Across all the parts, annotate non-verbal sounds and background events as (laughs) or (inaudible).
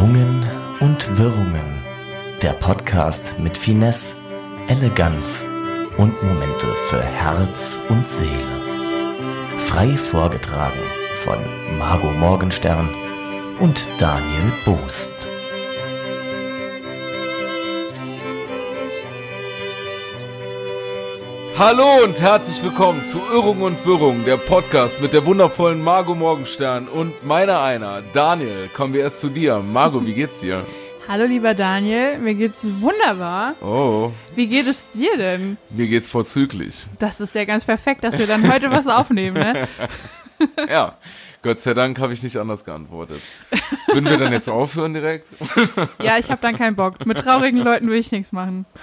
Schwungen und Wirrungen. Der Podcast mit Finesse, Eleganz und Momente für Herz und Seele. Frei vorgetragen von Margot Morgenstern und Daniel Boost. Hallo und herzlich willkommen zu Irrung und Wirrung, der Podcast mit der wundervollen Margot Morgenstern und meiner einer, Daniel. Kommen wir erst zu dir. Margot, wie geht's dir? (laughs) Hallo lieber Daniel, mir geht's wunderbar. Oh, Wie geht es dir denn? mir geht's vorzüglich. Das ist ja ganz perfekt, dass wir dann heute was (laughs) aufnehmen, ne? Ja, Gott sei Dank habe ich nicht anders geantwortet. Würden wir dann jetzt aufhören direkt? (laughs) Ja, ich habe dann keinen Bock. Mit traurigen Leuten will ich nichts machen. (laughs)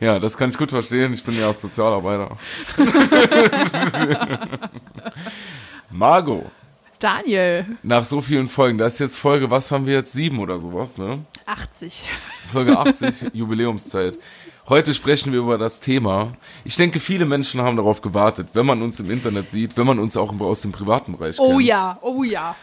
Ja, das kann ich gut verstehen. Ich bin ja auch Sozialarbeiter. (laughs) Margot, Daniel, nach so vielen Folgen, das ist jetzt Folge, was haben wir jetzt? Sieben oder sowas, ne? 80. Folge 80, Jubiläumszeit. Heute sprechen wir über das Thema. Ich denke, viele Menschen haben darauf gewartet, wenn man uns im Internet sieht, wenn man uns auch aus dem privaten Bereich Oh kennt. ja, oh ja.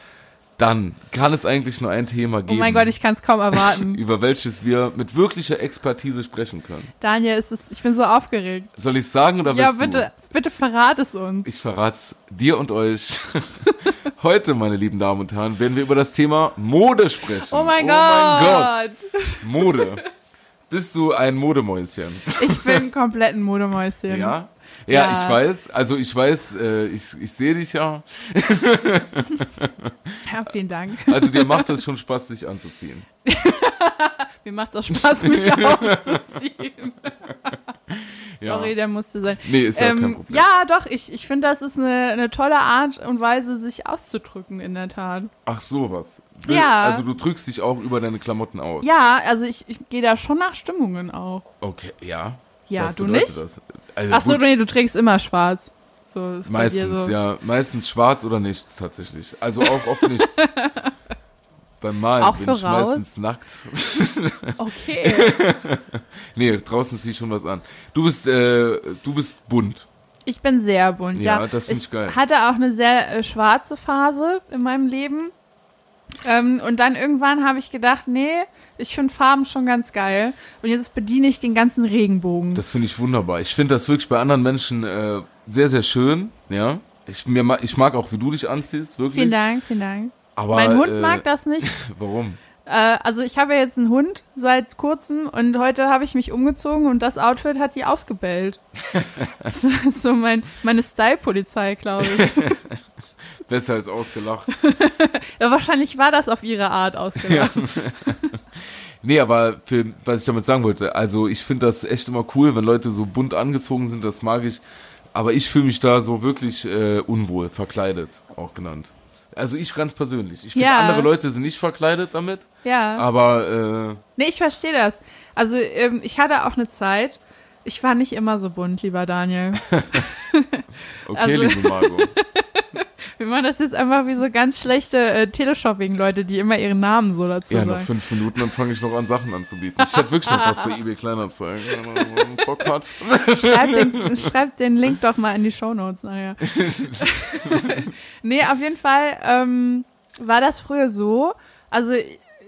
Dann kann es eigentlich nur ein Thema Oh geben, mein Gott, ich kann es kaum (laughs) erwarten. über welches wir mit wirklicher Expertise sprechen können. Daniel, es ist, ich bin so aufgeregt. Soll ich sagen oder Ja, willst du? bitte, bitte verrat es uns. Ich verrat's dir und euch. (laughs) Heute, meine lieben Damen und Herren, werden wir über das Thema Mode sprechen. Oh mein Oh mein Gott. Gott. Mode. (laughs) Bist du ein Modemäuschen? Ich bin komplett ein Modemäuschen. Ja? Ja, Ja. ich weiß. Also ich weiß, äh, ich, ich sehe dich ja. (laughs) Ja, vielen Dank. Also dir macht es schon Spaß, sich anzuziehen. (laughs) Mir macht es auch Spaß, mich (laughs) auszuziehen. Ja. Sorry, der musste sein. Nee, ist ja kein Ähm, Problem. ja, doch, ich, ich finde, das ist eine, eine tolle Art und Weise, sich auszudrücken, in der Tat. Ach sowas. Will- Ja. Also du drückst dich auch über deine Klamotten aus. Ja, also ich, ich gehe da schon nach Stimmungen auch. Okay, ja. Ja, Was du nicht? Das? Also Ach so, gut, nee, du trägst immer schwarz. So, meistens, so. ja. Meistens schwarz oder nichts tatsächlich. Also auch oft nichts. (laughs) Beim Malen Auch bin ich raus? meistens nackt. (laughs) Okay. (laughs) nee, draußen zieh ich schon was an. Du bist, äh, du bist bunt. Ich bin sehr bunt, ja. Ja, das find ich geil. hatte auch eine sehr äh, schwarze Phase in meinem Leben. Ähm, und dann irgendwann habe ich gedacht, nee, ich finde Farben schon ganz geil. Und jetzt bediene ich den ganzen Regenbogen. Das finde ich wunderbar. Ich finde das wirklich bei anderen Menschen äh, sehr, sehr schön. Ja. Ich, mir, ich mag auch, wie du dich anziehst, wirklich. vielen Dank, vielen Dank. Aber, mein Hund äh, mag das nicht. (laughs) Warum? Äh, also ich habe ja jetzt einen Hund seit kurzem und heute habe ich mich umgezogen und das Outfit hat die ausgebellt. das (laughs) ist (laughs) so mein, meine Style-Polizei, glaube ich. (laughs) Besser als ausgelacht. (laughs) Ja, wahrscheinlich war das auf ihre Art ausgelacht. (laughs) Nee, aber für, was ich damit sagen wollte, also ich finde das echt immer cool, wenn Leute so bunt angezogen sind, das mag ich. Aber ich fühle mich da so wirklich äh, unwohl, verkleidet, auch genannt. Also ich ganz persönlich. Ich finde, Ja. andere Leute sind nicht verkleidet damit, Ja. aber äh, Nee, ich verstehe das. Also ähm, ich hatte auch eine Zeit, ich war nicht immer so bunt, lieber Daniel. okay, Also- liebe Margot. Wir machen das jetzt einfach wie so ganz schlechte äh, Teleshopping-Leute, die immer ihren Namen so dazu Ja, nach sagen. fünf Minuten, dann fange ich noch an, Sachen anzubieten. Ich hätte wirklich noch was bei eBay Kleinanzeigen, wenn man Bock hat. Schreib den, schreib den Link doch mal in die Shownotes nachher. (laughs) nee, auf jeden Fall ähm, war das früher so. Also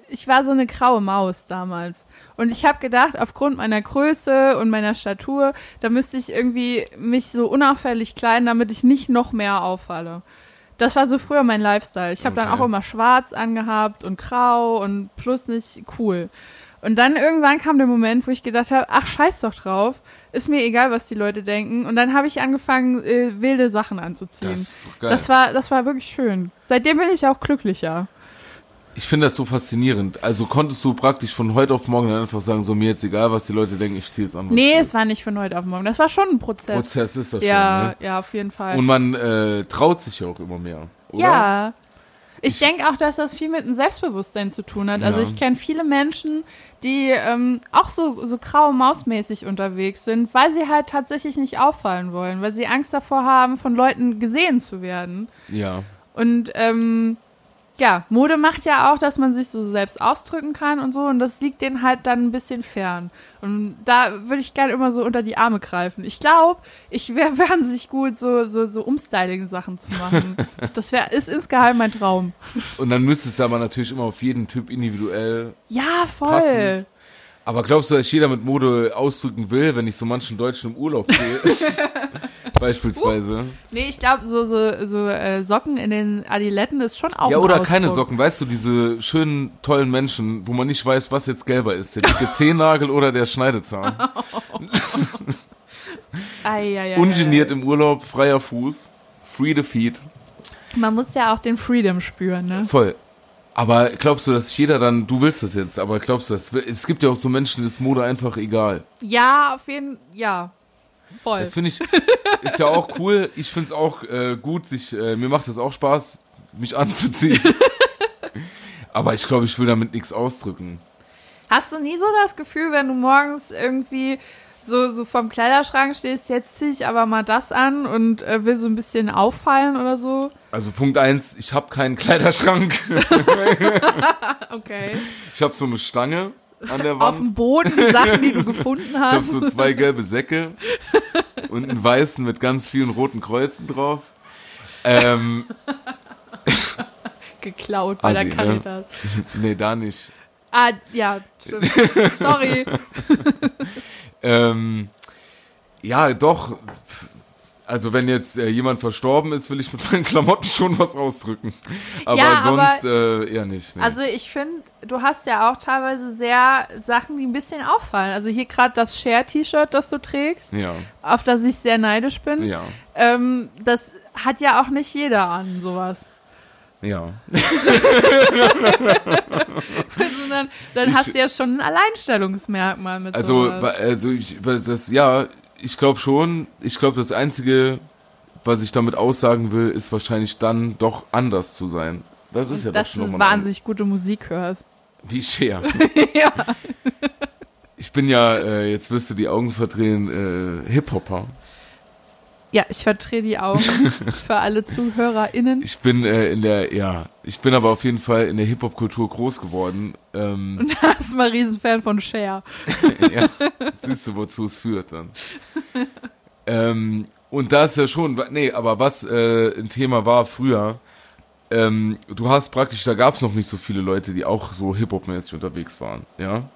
ich war so eine graue Maus damals. Und ich habe gedacht, aufgrund meiner Größe und meiner Statur, da müsste ich irgendwie mich so unauffällig kleiden, damit ich nicht noch mehr auffalle. Das war so früher mein Lifestyle. Ich habe dann Okay. auch immer schwarz angehabt und grau und plus nicht cool. Und dann irgendwann kam der Moment, wo ich gedacht habe, ach scheiß doch drauf, ist mir egal, was die Leute denken. Und dann habe ich angefangen, äh, wilde Sachen anzuziehen. Das Das, war, das war wirklich schön. Seitdem bin ich auch glücklicher. Ich finde das so faszinierend. Also konntest du praktisch von heute auf morgen dann einfach sagen, so mir jetzt egal, was die Leute denken, ich ziehe jetzt an. Nee, es war nicht von heute auf morgen. Das war schon ein Prozess. Prozess ist das ja, schon, ne? ja, auf jeden Fall. Und man äh, traut sich ja auch immer mehr, oder? Ja. Ich, Ich- denke auch, dass das viel mit dem Selbstbewusstsein zu tun hat. Also Ja. ich kenne viele Menschen, die ähm, auch so, so graue Mausmäßig unterwegs sind, weil sie halt tatsächlich nicht auffallen wollen, weil sie Angst davor haben, von Leuten gesehen zu werden. Ja. Und ähm, ja, Mode macht ja auch, dass man sich so selbst ausdrücken kann und so und das liegt denen halt dann ein bisschen fern. Und da würde ich gerne immer so unter die Arme greifen. Ich glaube, ich wäre (laughs) wahnsinnig gut, so, so, so Umstyling-Sachen zu machen. (laughs) Das wäre, ist insgeheim mein Traum. Und dann müsste es aber natürlich immer auf jeden Typ individuell Ja, voll. passend. Aber glaubst du, dass jeder mit Mode ausdrücken will, wenn ich so manchen Deutschen im Urlaub sehe? (laughs) Beispielsweise. Nee, ich glaube, so, so, so äh, Socken in den Adiletten ist schon auch Ja, oder keine Socken, weißt du, diese schönen, tollen Menschen, wo man nicht weiß, was jetzt gelber ist. Der dicke (laughs) Zehennagel oder der Schneidezahn. (laughs) Ei, ei, ei, Ungeniert im Urlaub, freier Fuß, free the feet. Man muss ja auch den Freedom spüren, ne? Voll. Aber glaubst du, dass jeder dann, du willst das jetzt, aber glaubst du, dass, es gibt ja auch so Menschen, ist Mode einfach egal. Ja, auf jeden ja. Voll. Das finde ich, ist ja auch cool. Ich finde es auch äh, gut, sich, äh, mir macht das auch Spaß, mich anzuziehen. (laughs) aber ich glaube, ich will damit nichts ausdrücken. Hast du nie so das Gefühl, wenn du morgens irgendwie so, so vom Kleiderschrank stehst, jetzt zieh ich aber mal das an und äh, will so ein bisschen auffallen oder so? Also Punkt eins, ich habe keinen Kleiderschrank. (laughs) Okay. Ich habe so eine Stange an der Auf Wand. dem Boden Sachen, die du gefunden Ich habe hast. so zwei gelbe Säcke und einen weißen mit ganz vielen roten Kreuzen drauf. Ähm, (laughs) geklaut bei Assi, der ne? Caritas. (laughs) nee, da nicht. Ah, ja, stimmt. Sorry. (laughs) Ähm, ja, doch. Also wenn jetzt äh, jemand verstorben ist, will ich mit meinen Klamotten schon was ausdrücken. Aber Ja, aber- sonst äh, eher nicht. Nee. Also ich finde, du hast ja auch teilweise sehr Sachen, die ein bisschen auffallen. Also hier gerade das Share-T-Shirt, das du trägst, ja, auf das ich sehr neidisch bin. ja, Ähm, das hat ja auch nicht jeder an, sowas. Ja. (laughs) Also dann dann Ich- hast du ja schon ein Alleinstellungsmerkmal mit Also, sowas. wa- also ich, das, ja, ich glaube schon. Ich glaube, das Einzige, was ich damit aussagen will, ist wahrscheinlich dann doch anders zu sein. Das ist ja doch dass schon du nochmal eine wahnsinnig gute Musik hörst. Wie Cher. (laughs) ja. Ich bin ja, äh, jetzt wirst du die Augen verdrehen, äh, Hip-Hopper. Ja, ich verdrehe die Augen (laughs) für alle ZuhörerInnen. Ich bin äh, in der, ja, ich bin aber auf jeden Fall in der Hip-Hop-Kultur groß geworden. Ähm, (laughs) Da ist mal Riesenfan von Cher. (laughs) ja, siehst du, wozu es führt dann. Ähm, und da ist ja schon, nee, aber was äh, ein Thema war früher, ähm, du hast praktisch, da gab es noch nicht so viele Leute, die auch so Hip-Hop-mäßig unterwegs waren, ja,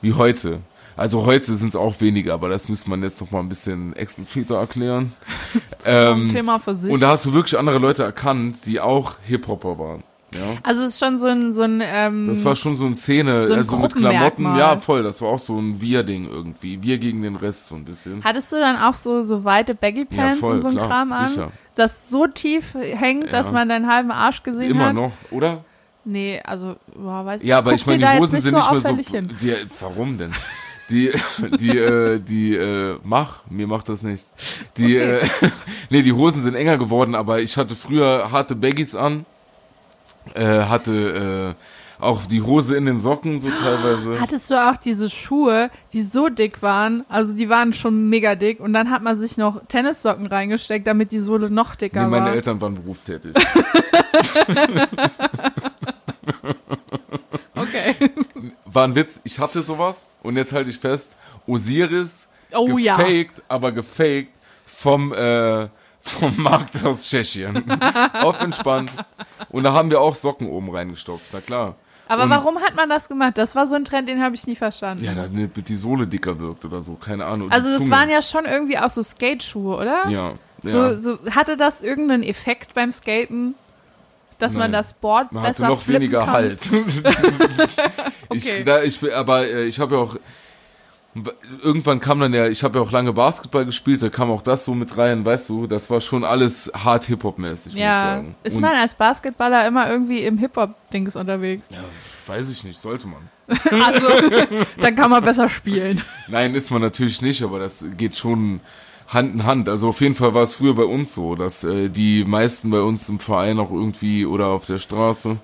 wie heute. Also heute sind es auch weniger, aber das müsste man jetzt noch mal ein bisschen expliziter erklären. (laughs) Das ist Ähm, Thema für sich. Und da hast du wirklich andere Leute erkannt, die auch Hip-Hopper waren. Ja. also es ist schon so ein, so ein ähm, Das war schon so eine Szene, So ein also mit Klamotten, ja voll, das war auch so ein Wir-Ding irgendwie. Wir gegen den Rest so ein bisschen. Hattest du dann auch so, so weite Baggy Ja, Pants voll, und so ein klar, Kram an, sicher. das so tief hängt, dass Ja. man deinen halben Arsch gesehen Immer hat? noch, oder? Nee, also, boah, weiß Ja, aber guck ich meine, die Hosen sind so nicht mehr so. Hin. Die, warum denn? (laughs) Die, (laughs) die, äh, die, äh, mach, mir macht das nichts. Die, Okay. äh, (laughs) nee, die Hosen sind enger geworden, aber ich hatte früher harte Baggies an, äh, hatte äh, auch die Hose in den Socken so teilweise. Hattest du auch diese Schuhe, die so dick waren, also die waren schon mega dick und dann hat man sich noch Tennissocken reingesteckt, damit die Sohle noch dicker Nee, meine war. Eltern waren berufstätig. (laughs) War ein Witz, ich hatte sowas und jetzt halte ich fest, Osiris, Oh ja. gefaked, aber gefaked vom, äh, vom Markt aus Tschechien. (laughs) Auf entspannt. Und da haben wir auch Socken oben reingestopft, na klar. Aber Und- warum hat man das gemacht? Das war so ein Trend, den habe ich nie verstanden. Ja, damit die Sohle dicker wirkt oder so, keine Ahnung. also das waren ja schon irgendwie auch so Skate-Schuhe, oder? Ja, So, ja. so hatte das irgendeinen Effekt beim Skaten, dass man Nein. das Board Man hatte besser noch flippen weniger kann? Halt. (laughs) Okay. ich, da, ich, aber äh, ich habe ja auch irgendwann kam dann ja, ich habe ja auch lange Basketball gespielt, da kam auch das so mit rein, weißt du, das war schon alles hart Hip-Hop-mäßig, muss ich Ja, sagen. ist man als Basketballer immer irgendwie im Hip-Hop-Dings unterwegs. Ja, weiß ich nicht, sollte man. (laughs) Also, (laughs) dann kann man besser spielen. Nein, ist man natürlich nicht, aber das geht schon Hand in Hand. Also auf jeden Fall war es früher bei uns so, dass äh, die meisten bei uns im Verein auch irgendwie oder auf der Straße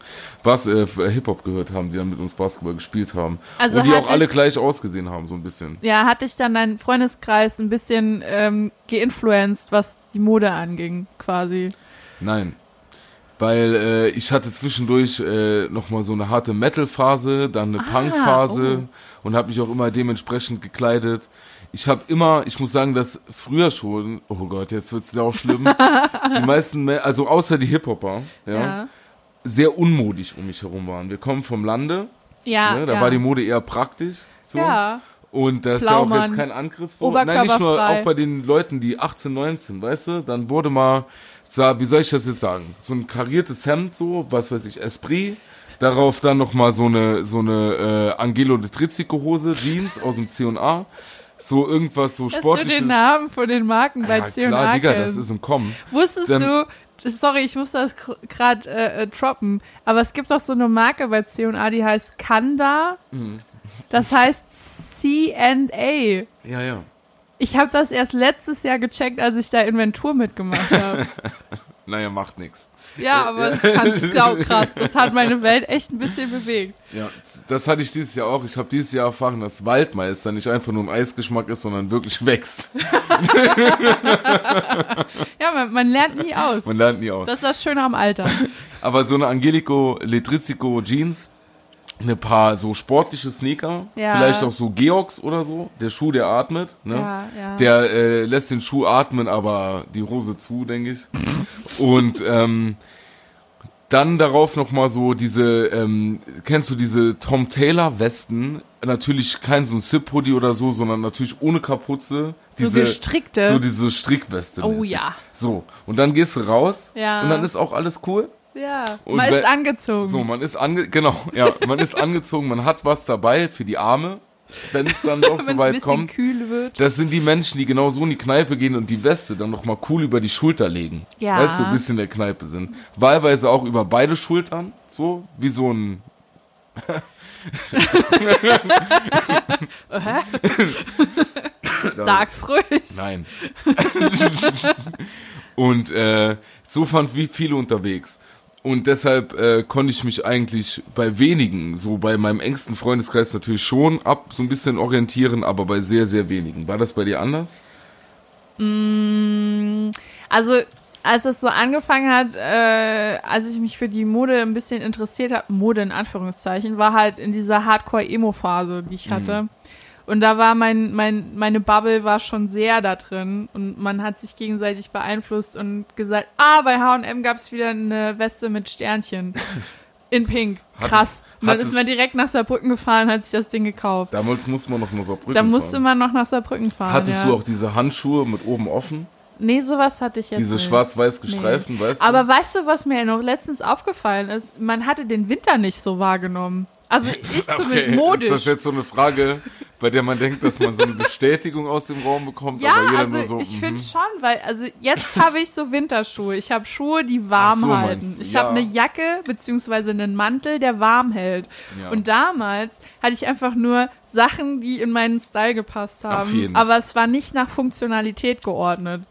was äh, Hip-Hop gehört haben, die dann mit uns Basketball gespielt haben. Also Und die auch alle gleich ausgesehen haben, so ein bisschen. Ja, hat dich dann dein Freundeskreis ein bisschen ähm, geinfluenced, was die Mode anging, quasi. Nein. weil äh, ich hatte zwischendurch äh, nochmal so eine harte Metal-Phase, dann eine Ah, Punk-Phase oh. und habe mich auch immer dementsprechend gekleidet. Ich habe immer, ich muss sagen, dass früher schon, oh Gott, jetzt wird's ja auch schlimm, (laughs) die meisten, Me- also außer die Hip-Hopper, ja, Ja. sehr unmodig um mich herum waren. Wir kommen vom Lande, Ja. ne, da ja. war die Mode eher praktisch. So. Ja. Und das ist ja auch jetzt kein Angriff so. Nein, nicht nur auch bei den Leuten, die 18, 19, weißt du, dann wurde mal, wie soll ich das jetzt sagen? So ein kariertes Hemd, so, was weiß ich, Esprit. Darauf dann nochmal so eine, so eine äh, Angelo de Trizzico Hose, Jeans aus dem C&A. So irgendwas so du sportliches. den Namen von den Marken bei ja, C&A klar, Digga, das ist im Kommen. Wusstest Dann- du, sorry, ich muss das gerade äh, äh, droppen, aber es gibt auch so eine Marke bei C&A, die heißt Kanda. Mhm. Das heißt C&A. Ja, ja. Ich habe das erst letztes Jahr gecheckt, als ich da Inventur mitgemacht habe. (laughs) Naja, macht nix. Ja, aber ich fand's (laughs) sau krass. Das hat meine Welt echt ein bisschen bewegt. Ja, das hatte ich dieses Jahr auch. Ich habe dieses Jahr erfahren, dass Waldmeister nicht einfach nur ein Eisgeschmack ist, sondern wirklich wächst. (laughs) Ja, man, man lernt nie aus. Man lernt nie aus. Das ist das Schöne am Alter. Aber so eine Angelico Letrizzico Jeans, eine paar so sportliche Sneaker, Ja. vielleicht auch so Georgs oder so, der Schuh, der atmet, ne? Ja, ja. Der äh, lässt den Schuh atmen, aber die Hose zu, denke ich. (laughs) Und ähm, dann darauf noch mal so diese, ähm, kennst du diese Tom Taylor Westen? Natürlich kein so ein Zip-Hoodie oder so, sondern natürlich ohne Kapuze. So Diese, gestrickte. So diese Strickweste. Oh mäßig. ja. So. Und dann gehst du raus. Ja. Und dann ist auch alles cool. Ja, Und man ist angezogen. So, man ist ange genau, ja, man ist angezogen, man hat was dabei für die Arme, wenn es dann (laughs) doch so weit kommt. kühl wird. Das sind die Menschen, die genau so in die Kneipe gehen und die Weste dann noch mal cool über die Schulter legen. Ja. Weißt du, ein bisschen in der Kneipe sind. Wahlweise auch über beide Schultern, so wie so ein (laughs) (laughs) Sag's ruhig. Nein. und äh, so fand wie viele unterwegs. Und deshalb äh, konnte ich mich eigentlich bei wenigen, so bei meinem engsten Freundeskreis natürlich schon ab, so ein bisschen orientieren, aber bei sehr, sehr wenigen. War das bei dir anders? Also, als es so angefangen hat, äh, als ich mich für die Mode ein bisschen interessiert habe, Mode in Anführungszeichen, war halt in dieser Hardcore-Emo-Phase, die ich hatte. Und da war mein, mein, meine Bubble war schon sehr da drin und man hat sich gegenseitig beeinflusst und gesagt, ah, bei H&M gab's wieder eine Weste mit Sternchen. (laughs) In Pink. Krass. Und dann ist man direkt nach Saarbrücken gefahren, hat sich das Ding gekauft. Damals musste man noch nach Saarbrücken Da musste fahren. man noch nach Saarbrücken fahren. Hattest ja. du auch diese Handschuhe mit oben offen? Nee, sowas hatte ich jetzt Diese schwarz-weiß gestreiften, weißt du? Aber weißt du, was mir noch letztens aufgefallen ist? Man hatte den Winter nicht so wahrgenommen. Also ich (laughs) zumindest modisch. Ist das jetzt so eine Frage, bei der man denkt, dass man so eine (laughs) Bestätigung aus dem Raum bekommt? ja, aber jeder also nur so, ich mhm. finde schon, weil also jetzt (laughs) habe ich so Winterschuhe. Ich habe Schuhe, die warm so, halten. Ich ja. habe eine Jacke beziehungsweise einen Mantel, der warm hält. Ja. Und damals hatte ich einfach nur Sachen, die in meinen Style gepasst haben. Aber es war nicht nach Funktionalität geordnet.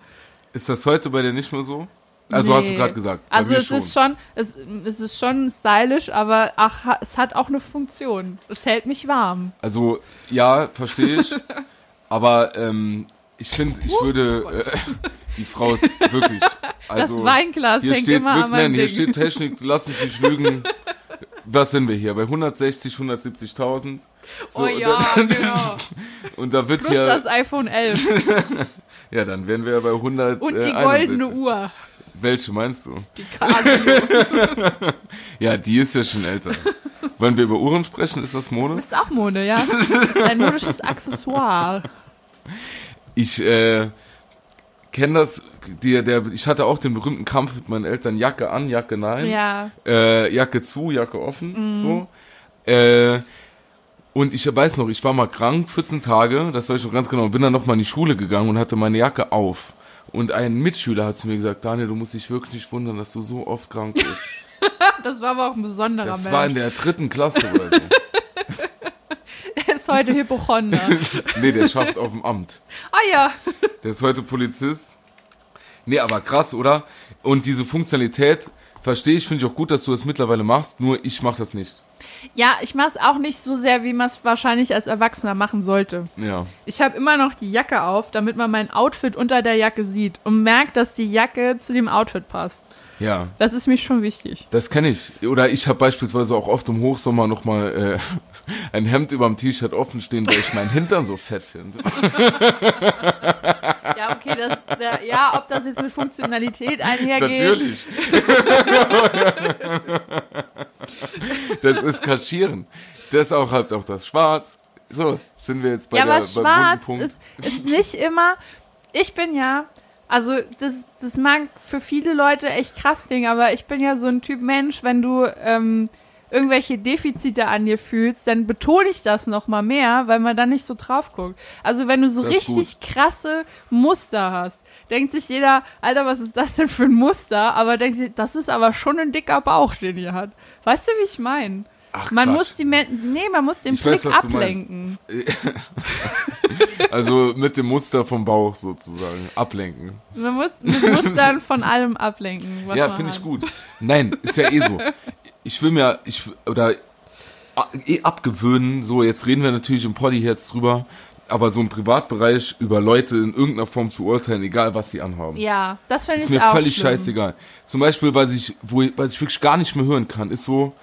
Ist das heute bei dir nicht mehr so? Also hast du Nee. gerade gesagt. Also es ist schon, es, es ist schon stylisch, aber ach, es hat auch eine Funktion. Es hält mich warm. Also ja, verstehe ich. (laughs) aber ähm, ich finde, ich würde äh, die Frau ist wirklich. (laughs) Also, das Weinglas hier hängt steht immer an wirklich, meinem nein, hier Ding. steht Technik, lass mich nicht lügen. Was sind wir hier? Bei 160, 170.000? So, oh ja, und, genau. (laughs) und da wird Plus hier, das iPhone 11 ja, dann wären wir ja bei 100. und die äh, goldene 61. Uhr. Welche meinst du? Die Casio. (laughs) Ja, die ist ja schon älter. Wollen wir über Uhren sprechen? Ist das Mode? ist auch Mode, ja. Das (laughs) ist ein modisches Accessoire. Ich äh, kenne das, der, der, ich hatte auch den berühmten Kampf mit meinen Eltern, Jacke an, Jacke nein, Ja. äh, Jacke zu, Jacke offen, Mhm. so. Äh, und ich weiß noch, ich war mal krank, 14 Tage, das weiß ich noch ganz genau, bin dann noch mal in die Schule gegangen und hatte meine Jacke auf. Und ein Mitschüler hat zu mir gesagt, Daniel, du musst dich wirklich nicht wundern, dass du so oft krank bist. (laughs) Das war aber auch ein besonderer Das Mensch. war in der dritten Klasse oder so. (laughs) Er ist heute Hypochonder. (laughs) Nee, der schafft auf dem Amt. Ah ja. Der ist heute Polizist. Nee, aber krass, oder? Und diese Funktionalität verstehe ich, finde ich auch gut, dass du das mittlerweile machst, nur ich mache das nicht. Ja, ich mache es auch nicht so sehr, wie man es wahrscheinlich als Erwachsener machen sollte. Ja. Ich habe immer noch die Jacke auf, damit man mein Outfit unter der Jacke sieht und merkt, dass die Jacke zu dem Outfit passt. Ja. Das ist mir schon wichtig. Das kenne ich. Oder ich habe beispielsweise auch oft im Hochsommer nochmal äh, ein Hemd über dem T-Shirt offen stehen, weil ich meinen Hintern so fett finde. Ja, okay, das, ja, ob das jetzt mit Funktionalität einhergeht. Natürlich. das ist Kaschieren. Das auch halt auch das Schwarz. So, sind wir jetzt bei ja, der aber schwarz ist, ist nicht immer. Ich bin ja, also das, das mag für viele Leute echt krass klingen, aber ich bin ja so ein Typ Mensch, wenn du ähm, irgendwelche Defizite an dir fühlst, dann betone ich das noch mal mehr, weil man dann nicht so drauf guckt. Also wenn du so Das richtig krasse Muster hast, denkt sich jeder, Alter, was ist das denn für ein Muster? Aber denkt sich, das ist aber schon ein dicker Bauch, den ihr hat. Weißt du, wie ich meine? Ach, Man Quatsch. muss die nee, man muss den Ich weiß, Blick meinst. ablenken. (laughs) Also mit dem Muster vom Bauch sozusagen. Ablenken. Man muss mit Mustern von allem ablenken. Was ja, finde ich gut. Nein, ist ja eh so. (laughs) Ich will mir, ich, oder eh abgewöhnen, so, jetzt reden wir natürlich im Poddy jetzt drüber, aber so im Privatbereich über Leute in irgendeiner Form zu urteilen, egal was sie anhaben. Ja, das finde Ist ich mir auch völlig schlimm. scheißegal. Zum Beispiel, was ich, wo, ich- was ich wirklich gar nicht mehr hören kann, ist so,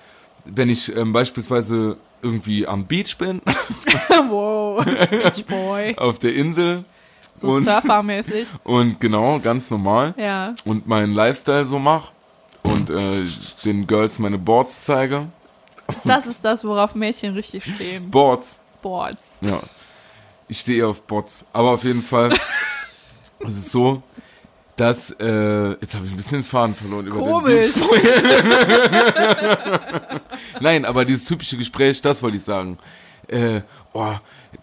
wenn ich ähm, beispielsweise irgendwie am Beach bin, (laughs) wow, Beach Boy. (laughs) auf der Insel So surfermäßig. (laughs) und genau, ganz normal Ja. und meinen Lifestyle so mach und äh, den Girls meine Boards zeige. (laughs) Das ist das, worauf Mädchen richtig stehen. Boards, Boards. ja. Ich stehe auf Bots, aber auf jeden Fall (laughs) es ist so, dass äh, jetzt habe ich ein bisschen den Faden verloren über den Komisch. (laughs) Nein, aber dieses typische Gespräch, das wollte ich sagen. Äh, oh,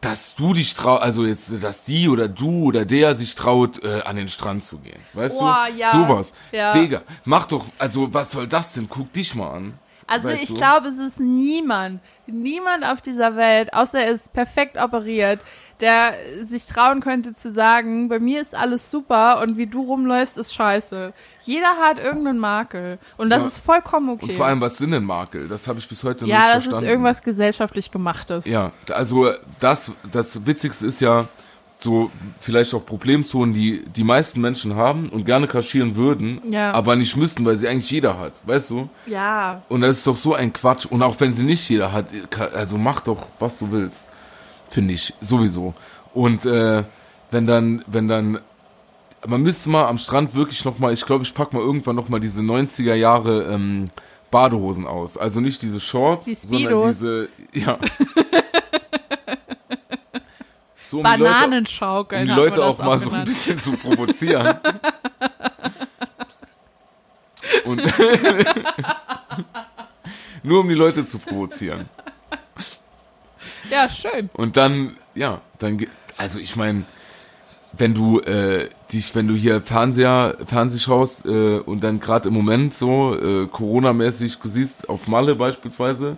dass du dich traust, also jetzt, dass die oder du oder der sich traut, äh, an den Strand zu gehen. Weißt Boah, du? ja. Sowas. Ja. Digga, mach doch, also was soll das denn? Guck dich mal an. Also Weißt ich du? glaube, es ist niemand, niemand auf dieser Welt, außer er ist perfekt operiert, der sich trauen könnte zu sagen, bei mir ist alles super und wie du rumläufst, ist scheiße. Jeder hat irgendeinen Makel und das Ja. ist vollkommen okay. Und vor allem, was sind denn Makel? Das habe ich bis heute noch ja, nicht das verstanden. ist irgendwas gesellschaftlich gemachtes. Ja, also das, das Witzigste ist ja so vielleicht auch Problemzonen, die die meisten Menschen haben und gerne kaschieren würden, Ja. aber nicht müssten, weil sie eigentlich jeder hat, weißt du? ja. Und das ist doch so ein Quatsch. Und auch wenn sie nicht jeder hat, also mach doch, was du willst. Finde ich, sowieso. Und äh, wenn dann, wenn dann, man müsste mal am Strand wirklich noch mal, ich glaube, ich pack mal irgendwann noch mal diese 90er Jahre ähm, Badehosen aus. Also nicht diese Shorts, Die sondern diese, ja. (laughs) so, um die Leute, Bananenschaukeln. um die Leute das auch mal so ein genannt. bisschen zu provozieren. (laughs) Und (laughs) nur um die Leute zu provozieren. Ja, schön. Und dann, ja, dann, also ich meine, wenn du äh, dich, wenn du hier Fernseher, Fernseh schaust äh, und dann gerade im Moment so äh, Corona-mäßig siehst auf Malle beispielsweise,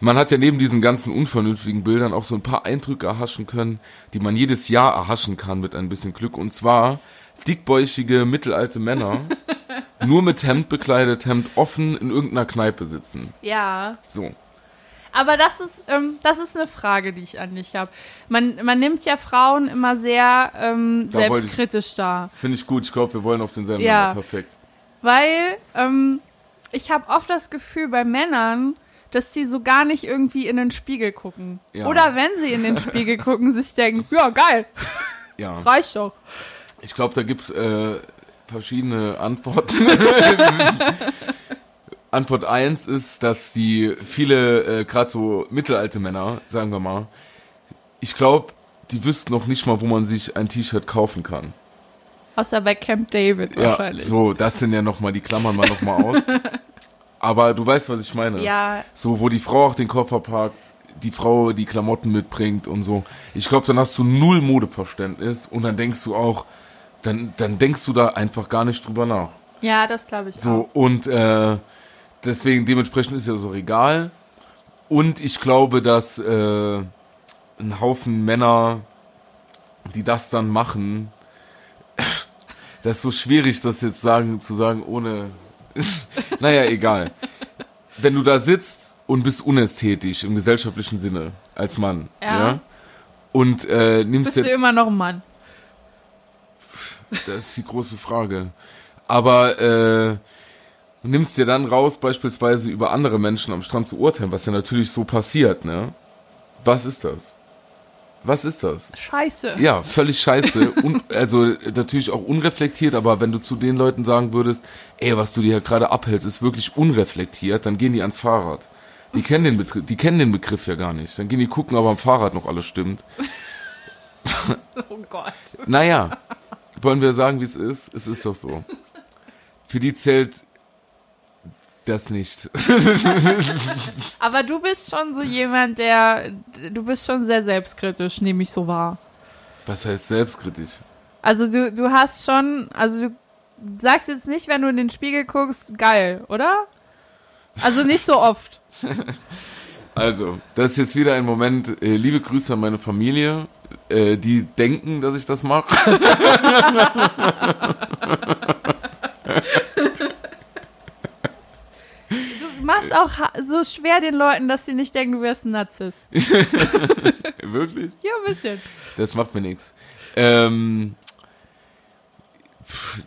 man hat ja neben diesen ganzen unvernünftigen Bildern auch so ein paar Eindrücke erhaschen können, die man jedes Jahr erhaschen kann mit ein bisschen Glück. Und zwar dickbäuchige mittelalte Männer, (laughs) nur mit Hemd bekleidet, Hemd offen in irgendeiner Kneipe sitzen. Ja. So. Aber das ist, ähm, das ist eine Frage, die ich an dich habe. Man, man nimmt ja Frauen immer sehr ähm, Da selbstkritisch dar. Finde ich gut. Ich glaube, wir wollen auf denselben Ja. Nenner. Perfekt. Weil ähm, ich habe oft das Gefühl bei Männern, dass sie so gar nicht irgendwie in den Spiegel gucken. Ja. Oder wenn sie in den (laughs) Spiegel gucken, sich denken, ja geil, Ja. reicht doch. Ich glaube, da gibt's äh, verschiedene Antworten. (laughs) (laughs) Antwort eins ist, dass die viele, äh, gerade so mittelalte Männer, sagen wir mal, ich glaube, die wüssten noch nicht mal, wo man sich ein T-Shirt kaufen kann. Außer bei Camp David Ja, wahrscheinlich. so, das sind ja nochmal, die klammern wir nochmal aus. (laughs) Aber du weißt, was ich meine. Ja, So, wo die Frau auch den Koffer parkt, die Frau die Klamotten mitbringt und so. Ich glaube, dann hast du null Modeverständnis und dann denkst du auch, dann, dann denkst du da einfach gar nicht drüber nach. ja, das glaube ich auch. So, und äh, deswegen, dementsprechend ist ja so egal. Und ich glaube, dass äh, ein Haufen Männer, die das dann machen, (laughs) das ist so schwierig, das jetzt sagen, zu sagen, ohne (laughs) naja, egal. Wenn du da sitzt und bist unästhetisch im gesellschaftlichen Sinne als Mann, ja, Ja. und äh, nimmst Bist du immer noch ein Mann? Das ist die große Frage. Aber äh, du nimmst dir dann raus, beispielsweise über andere Menschen am Strand zu urteilen, was ja natürlich so passiert, ne? Was ist das? Was ist das? Scheiße. Ja, völlig scheiße. (laughs) Un also natürlich auch unreflektiert, aber wenn du zu den Leuten sagen würdest, ey, was du dir hier gerade abhältst, ist wirklich unreflektiert, dann gehen die ans Fahrrad. Die kennen den Begriff, die kennen den Begriff ja gar nicht. Dann gehen die gucken, ob am Fahrrad noch alles stimmt. (laughs) Oh Gott. Naja, wollen wir sagen, wie es ist? Es ist doch so. Für die zählt das nicht. (laughs) Aber du bist schon so jemand, der, du bist schon sehr selbstkritisch, nehme ich so wahr. Was heißt selbstkritisch? Also du, du hast schon, also du sagst jetzt nicht, wenn du in den Spiegel guckst, geil, oder? Also nicht so oft. (laughs) Also, das ist jetzt wieder ein Moment, äh, liebe Grüße an meine Familie, äh, die denken, dass ich das mache. (laughs) Du machst auch so schwer den Leuten, dass sie nicht denken, du wärst ein Narzisst. (laughs) Wirklich? Ja, ein bisschen. Das macht mir nichts. Ähm,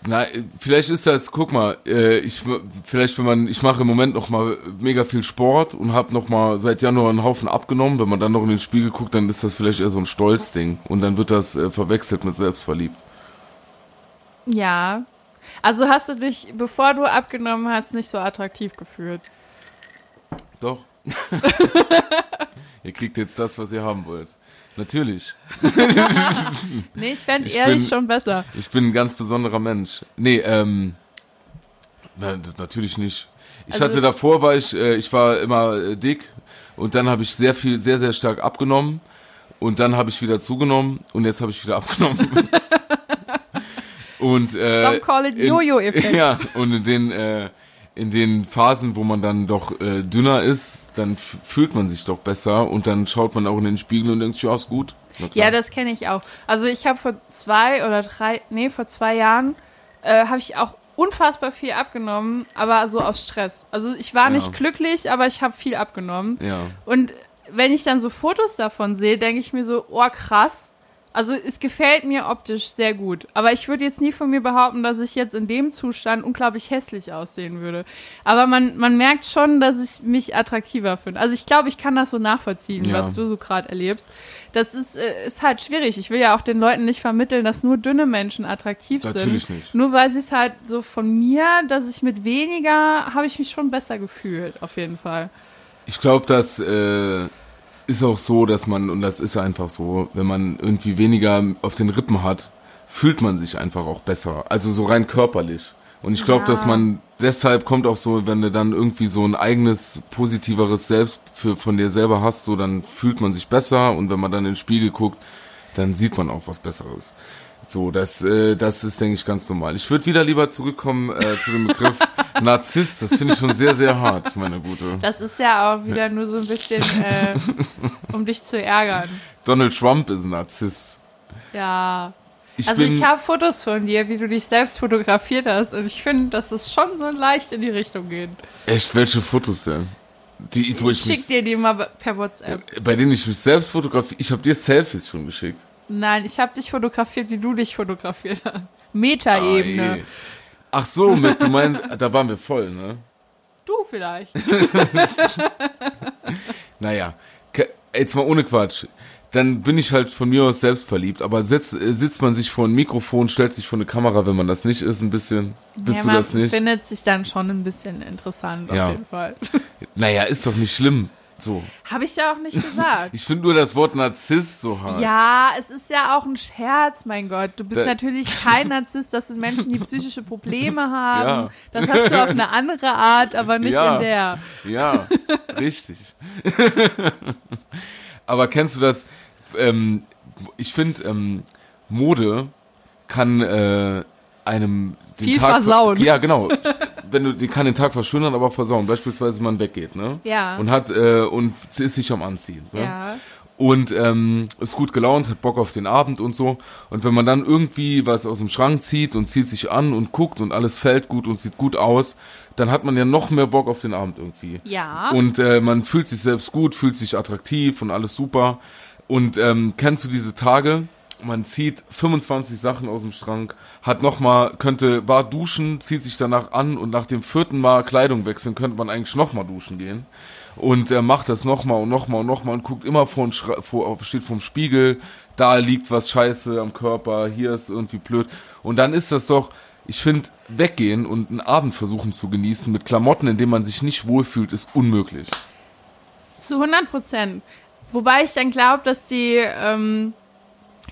na, vielleicht ist das, guck mal, äh, ich vielleicht wenn man, ich mache im Moment noch mal mega viel Sport und habe noch mal seit Januar einen Haufen abgenommen. Wenn man dann noch in den Spiegel guckt, dann ist das vielleicht eher so ein Stolzding und dann wird das äh, verwechselt mit selbstverliebt. Ja. Also hast du dich, bevor du abgenommen hast, nicht so attraktiv gefühlt. Doch. (laughs) ihr kriegt jetzt das, was ihr haben wollt. Natürlich. (laughs) Nee, ich fände Ich ehrlich bin- schon besser. Ich bin ein ganz besonderer Mensch. Nee, ähm, na, d- natürlich nicht. Ich Also- hatte davor, war ich, äh, ich war immer äh, dick und dann habe ich sehr viel, sehr, sehr stark abgenommen und dann habe ich wieder zugenommen und jetzt habe ich wieder abgenommen. (laughs) und äh, Some call it Jojo-Effekt. Ja, und in den äh, in den Phasen, wo man dann doch äh, dünner ist, dann fühlt man sich doch besser und dann schaut man auch in den Spiegel und denkt, sich, ja, ist gut. Ja, das kenne ich auch. Also ich habe vor zwei oder drei, nee, vor zwei Jahren äh, habe ich auch unfassbar viel abgenommen, aber so aus Stress. Also ich war Ja. nicht glücklich, aber ich habe viel abgenommen. ja. Und wenn ich dann so Fotos davon sehe, denke ich mir so, oh krass. Also es gefällt mir optisch sehr gut. Aber ich würde jetzt nie von mir behaupten, dass ich jetzt in dem Zustand unglaublich hässlich aussehen würde. Aber man, man merkt schon, dass ich mich attraktiver finde. Also ich glaube, ich kann das so nachvollziehen, Ja. was du so gerade erlebst. Das ist, äh, ist halt schwierig. Ich will ja auch den Leuten nicht vermitteln, dass nur dünne Menschen attraktiv Natürlich sind. nicht. Nur weil sie es halt so von mir, dass ich mit weniger, habe ich mich schon besser gefühlt, auf jeden Fall. Ich glaube, das äh, ist auch so, dass man, und das ist einfach so, wenn man irgendwie weniger auf den Rippen hat, fühlt man sich einfach auch besser. Also so rein körperlich. Und ich glaube, Ja. dass man deshalb kommt auch so, wenn du dann irgendwie so ein eigenes, positiveres Selbst für, von dir selber hast, so dann fühlt man sich besser und wenn man dann in den Spiegel guckt, dann sieht man auch was Besseres. So, das, äh, das ist, denke ich, ganz normal. Ich würde wieder lieber zurückkommen äh, zu dem Begriff (laughs) Narzisst. Das finde ich schon sehr, sehr hart, meine Gute. Das ist ja auch wieder nur so ein bisschen, äh, um dich zu ärgern. Donald Trump ist ein Narzisst. Ja. Ich also bin, ich habe Fotos von dir, wie du dich selbst fotografiert hast und ich finde, dass es schon so leicht in die Richtung geht. echt, welche Fotos denn? Die, Ich ich, schick mich, dir die mal per WhatsApp. bei denen ich mich selbst fotografiere. Ich habe dir Selfies schon geschickt. Nein, ich habe dich fotografiert, wie du dich fotografiert hast. Metaebene. Ach so, mit, du meinst, da waren wir voll, ne? Du vielleicht. (laughs) Naja, jetzt mal ohne Quatsch. Dann bin ich halt von mir aus selbst verliebt, aber sitzt, sitzt man sich vor ein Mikrofon, stellt sich vor eine Kamera, wenn man das nicht ist, ein bisschen. Bist ja, du das nicht? findet sich dann schon ein bisschen interessant, Ja. auf jeden Fall. Naja, ist doch nicht schlimm. So. Habe ich ja auch nicht (laughs) gesagt. Ich finde nur das Wort Narzisst so hart. Ja, es ist ja auch ein Scherz, mein Gott. Du bist Da- natürlich kein Narzisst, das sind Menschen, die psychische Probleme (laughs) haben. Ja. Das hast du auf eine andere Art, aber nicht Ja. in der. Ja, richtig. (laughs) Aber kennst du das? Ähm, ich finde, ähm, Mode kann äh, einem Viel Tag versauen. Ja, genau. Wenn du, die kann den Tag verschönern, aber auch versauen. Beispielsweise, man weggeht, ne? Ja. Und hat äh, und ist sich am Anziehen. Ne? Ja. und ähm, ist gut gelaunt, hat Bock auf den Abend und so. Und wenn man dann irgendwie was aus dem Schrank zieht und zieht sich an und guckt und alles fällt gut und sieht gut aus, dann hat man ja noch mehr Bock auf den Abend irgendwie. Ja. Und äh, man fühlt sich selbst gut, fühlt sich attraktiv und alles super. Und ähm, kennst du diese Tage? Man zieht 25 Sachen aus dem Schrank, hat nochmal, könnte war duschen, zieht sich danach an und nach dem vierten Mal Kleidung wechseln, könnte man eigentlich nochmal duschen gehen. Und er macht das nochmal und nochmal und nochmal und guckt immer vor, vor, steht vorm Spiegel, da liegt was scheiße am Körper, hier ist irgendwie blöd. Und dann ist das doch, ich finde, weggehen und einen Abend versuchen zu genießen mit Klamotten, in denen man sich nicht wohlfühlt, ist unmöglich. Zu 100 Prozent. Wobei ich dann glaube, dass die ähm,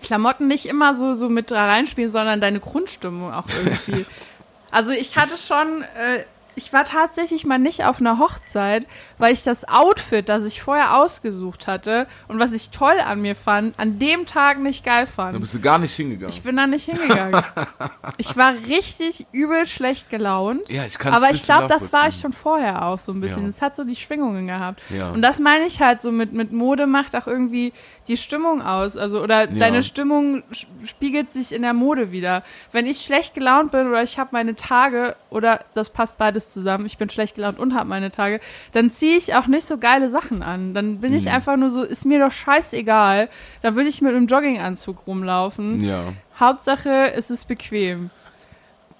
Klamotten nicht immer so, so mit da reinspielen, sondern deine Grundstimmung auch irgendwie. (laughs) also ich hatte schon, äh, ich war tatsächlich mal nicht auf einer Hochzeit, weil ich das Outfit, das ich vorher ausgesucht hatte und was ich toll an mir fand, an dem Tag nicht geil fand. Da bist du gar nicht hingegangen. Ich bin da nicht hingegangen. (laughs) ich war richtig übel schlecht gelaunt. ja, ich kann Aber ich glaube, das war ich schon vorher auch so ein bisschen. Ja. Es hat so die Schwingungen gehabt. Ja. Und das meine ich halt so mit, mit Mode macht auch irgendwie die Stimmung aus. Also, oder deine Stimmung spiegelt sich in der Mode wieder. Wenn ich schlecht gelaunt bin oder ich habe meine Tage, oder das passt beides zusammen, ich bin schlecht gelaunt und habe meine Tage, dann ziehe ich auch nicht so geile Sachen an. Dann bin Mhm. ich einfach nur so, ist mir doch scheißegal. Dann will ich mit einem Jogginganzug rumlaufen. Ja. Hauptsache, es ist bequem.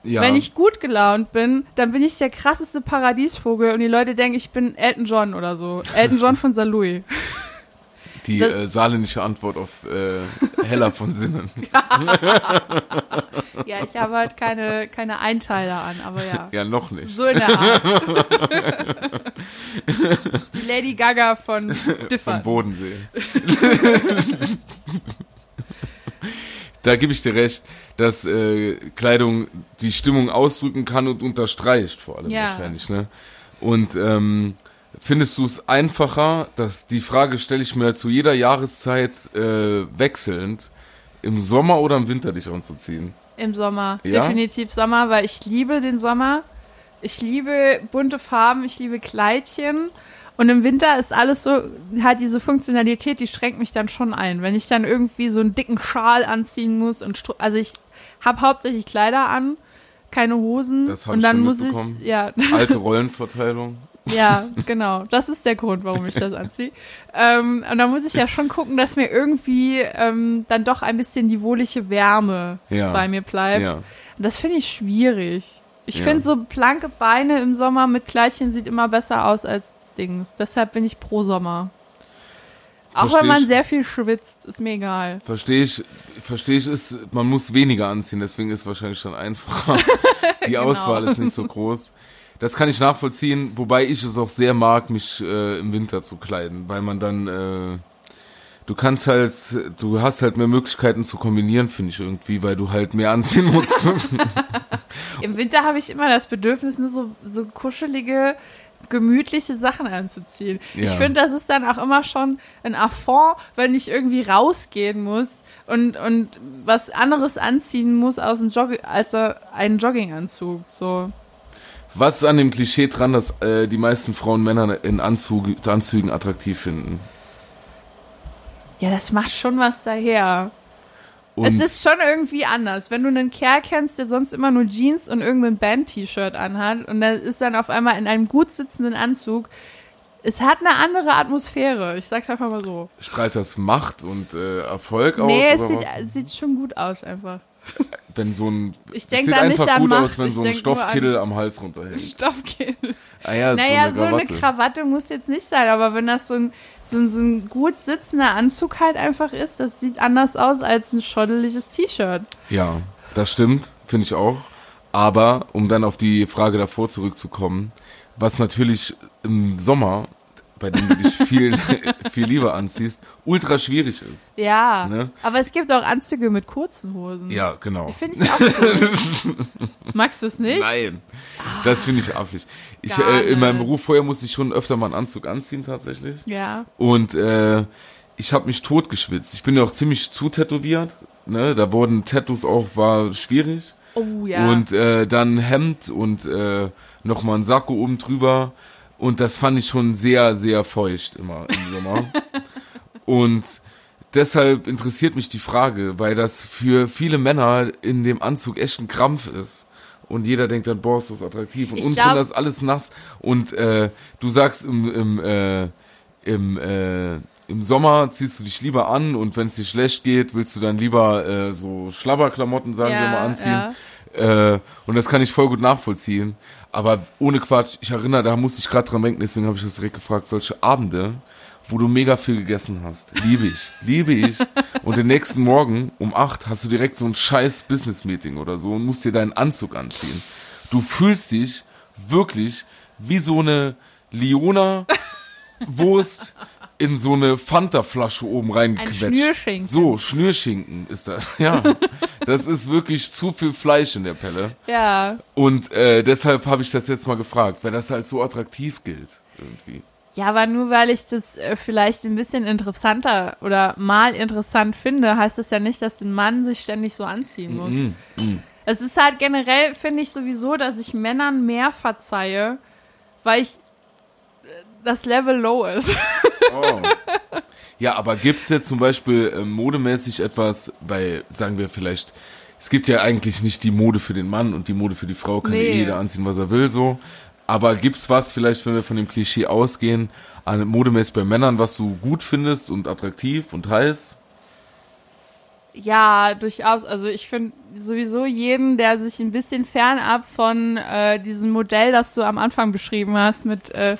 ja. Wenn ich gut gelaunt bin, dann bin ich der krasseste Paradiesvogel und die Leute denken, ich bin Elton John oder so. Elton John von Salui. (laughs) die äh, saarländische Antwort auf äh, Heller von Sinnen. (laughs) (laughs) Ja, ich habe halt keine, keine Einteiler an, aber ja. ja, noch nicht. So in der Art. (laughs) Die Lady Gaga von Vom Differ. Bodensee. da gebe ich dir recht, dass äh, Kleidung die Stimmung ausdrücken kann und unterstreicht vor allem Ja. wahrscheinlich. Ne? Und ähm, findest du es einfacher, dass die Frage stelle ich mir zu jeder Jahreszeit äh, wechselnd, im Sommer oder im Winter dich anzuziehen? Im Sommer. Ja? Definitiv Sommer, weil ich liebe den Sommer. Ich liebe bunte Farben, ich liebe Kleidchen. Und im Winter ist alles so, halt diese Funktionalität, die schränkt mich dann schon ein. Wenn ich dann irgendwie so einen dicken Schal anziehen muss und, Stru also ich habe hauptsächlich Kleider an, keine Hosen. Das hab und ich dann muss ich, ja, Alte (laughs) Rollenverteilung. Ja, genau. Das ist der Grund, warum ich das anziehe. Ähm, und da muss ich ja schon gucken, dass mir irgendwie ähm, dann doch ein bisschen die wohlige Wärme Ja. bei mir bleibt. Ja. Und das finde ich schwierig. Ich Ja. finde so blanke Beine im Sommer mit Kleidchen sieht immer besser aus als Dings. Deshalb bin ich pro Sommer. Auch Versteh wenn man ich. sehr viel schwitzt, ist mir egal. Verstehe ich, verstehe ich, ist, man muss weniger anziehen, deswegen ist wahrscheinlich dann einfacher. (laughs) Die Genau. Auswahl ist nicht so groß. Das kann ich nachvollziehen, wobei ich es auch sehr mag, mich äh, im Winter zu kleiden, weil man dann, äh, du kannst halt, du hast halt mehr Möglichkeiten zu kombinieren, finde ich irgendwie, weil du halt mehr anziehen musst. (laughs) (laughs) Im Winter habe ich immer das Bedürfnis, nur so, so kuschelige, gemütliche Sachen anzuziehen. Ich Ja. finde, das ist dann auch immer schon ein Affront, wenn ich irgendwie rausgehen muss und, und was anderes anziehen muss aus dem Jogg als äh, einen Jogginganzug. So. Was ist an dem Klischee dran, dass äh, die meisten Frauen Männer in Anzug, Anzügen attraktiv finden? Ja, das macht schon was daher. Und es ist schon irgendwie anders. Wenn du einen Kerl kennst, der sonst immer nur Jeans und irgendein Band-T-Shirt anhat und der ist dann auf einmal in einem gut sitzenden Anzug, es hat eine andere Atmosphäre. Ich sag's einfach mal so. strahlt das Macht und äh, Erfolg nee, aus? es oder sieht, es sieht schon gut aus einfach. (laughs) wenn so ein Ich denk sieht da nicht einfach an gut Macht, aus, wenn ich so ein Stoffkittel am Hals runterhängt. (laughs) Stoffkittel. Ah ja, Naja, so so eine eine Krawatte. Muss jetzt nicht sein, aber wenn das so ein, so ein, so ein gut sitzender Anzug halt einfach ist, das sieht anders aus als ein schotteliges T-Shirt. ja, das stimmt, finde ich auch. Aber um dann auf die Frage davor zurückzukommen, was natürlich im Sommer, bei dem du dich viel, (laughs) viel lieber anziehst, ultra schwierig ist. Ja, Ne? aber es gibt auch Anzüge mit kurzen Hosen. Ja, genau. Finde ich auch cool. (laughs) Magst du es nicht? Nein, das finde ich affig. Ich, äh, in meinem. Beruf vorher musste ich schon öfter mal einen Anzug anziehen tatsächlich. Ja. Und äh, ich habe mich totgeschwitzt. Ich bin ja auch ziemlich zu tätowiert. Ne? Da wurden Tattoos auch, war schwierig. Oh ja. Und äh, dann Hemd und äh, nochmal ein Sakko oben drüber. Und das fand ich schon sehr, sehr feucht immer im Sommer. (laughs) Und deshalb interessiert mich die Frage, weil das für viele Männer in dem Anzug echt ein Krampf ist. Und jeder denkt dann, boah, ist das attraktiv. Und unten ist alles nass. Und äh, du sagst im, im, äh, im, äh, im Sommer ziehst du dich lieber an und wenn es dir schlecht geht, willst du dann lieber äh, so Schlabberklamotten, sagen wir mal, anziehen. ja. Äh, und das kann ich voll gut nachvollziehen. Aber ohne Quatsch, ich erinnere, da musste ich gerade dran denken, deswegen habe ich das direkt gefragt, solche Abende, wo du mega viel gegessen hast. Liebe ich, liebe ich. Und den nächsten Morgen um acht hast du direkt so ein scheiß Business-Meeting oder so und musst dir deinen Anzug anziehen. Du fühlst dich wirklich wie so eine Liona Wurst in so eine Fanta-Flasche oben reingequetscht. Schnürschinken. So, Schnürschinken ist das, (laughs) ja. Das ist wirklich zu viel Fleisch in der Pelle. Ja. Und äh, deshalb habe ich das jetzt mal gefragt, weil das halt so attraktiv gilt irgendwie. Ja, aber nur weil ich das äh, vielleicht ein bisschen interessanter oder mal interessant finde, heißt das ja nicht, dass ein Mann sich ständig so anziehen muss. Mm, mm. Es ist halt generell, finde ich sowieso, dass ich Männern mehr verzeihe, weil ich das Level low ist. (laughs) Oh. Ja, aber gibt's jetzt zum Beispiel ähm, modemäßig etwas, bei, sagen wir vielleicht, es gibt ja eigentlich nicht die Mode für den Mann und die Mode für die Frau, kann Nee. jeder anziehen, was er will, so. Aber gibt's was, vielleicht, wenn wir von dem Klischee ausgehen, an modemäßig bei Männern, was du gut findest und attraktiv und heiß? Ja, durchaus. Also ich finde sowieso jeden, der sich ein bisschen fernab von äh, diesem Modell, das du am Anfang beschrieben hast, mit, äh,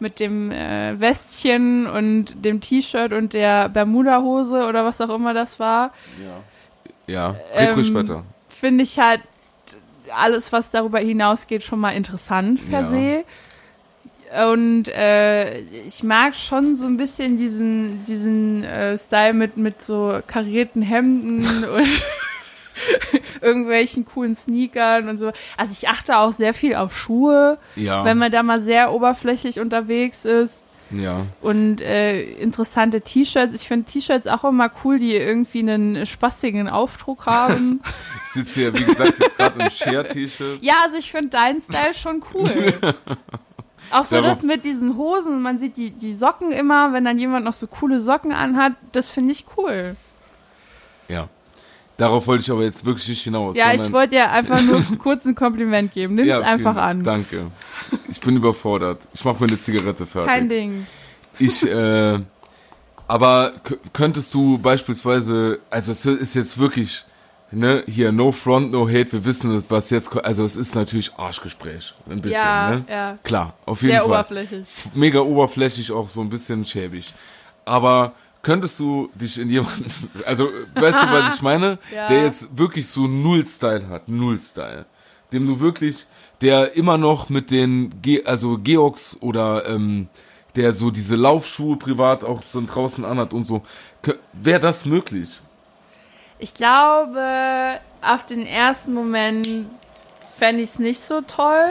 mit dem äh, Westchen und dem T-Shirt und der Bermuda-Hose oder was auch immer das war, Ja, ruhig Ähm, weiter. finde ich halt alles, was darüber hinausgeht, schon mal interessant per Ja. se. Und äh, ich mag schon so ein bisschen diesen, diesen äh, Style mit, mit so karierten Hemden (laughs) und (laughs) irgendwelchen coolen Sneakern und so. Also ich achte auch sehr viel auf Schuhe, Ja, wenn man da mal sehr oberflächlich unterwegs ist. ja. Und äh, interessante T-Shirts. Ich finde T-Shirts auch immer cool, die irgendwie einen spaßigen Aufdruck haben. (laughs) Ich sitze hier, wie gesagt, jetzt gerade im Share-T-Shirt. Ja, also ich finde deinen Style schon cool. (laughs) Auch so Darauf- das mit diesen Hosen, man sieht die, die Socken immer, wenn dann jemand noch so coole Socken anhat, das finde ich cool. Ja. Darauf wollte ich aber jetzt wirklich nicht hinaus. Ja, ich wollte dir einfach nur (laughs) kurz ein Kompliment geben. Nimm es vielen einfach an. Danke. Ich bin überfordert. Ich mache mir eine Zigarette fertig. Kein Ding. Ich, äh, aber könntest du beispielsweise, also es ist jetzt wirklich, ne, hier no front, no hate, wir wissen, was jetzt, also es ist natürlich Arschgespräch, ein bisschen, ja, ne? ja. Klar, auf jeden Sehr Fall. oberflächlich. F- Mega oberflächlich, auch so ein bisschen schäbig. Aber könntest du dich in jemanden, also weißt du, was ich meine? (laughs) Ja. Der jetzt wirklich so null Style hat, null Style. Dem du wirklich, der immer noch mit den, Ge also Georgs oder ähm, der so diese Laufschuhe privat auch so draußen anhat und so. Wäre das möglich? Ich glaube, auf den ersten Moment fände ich es nicht so toll.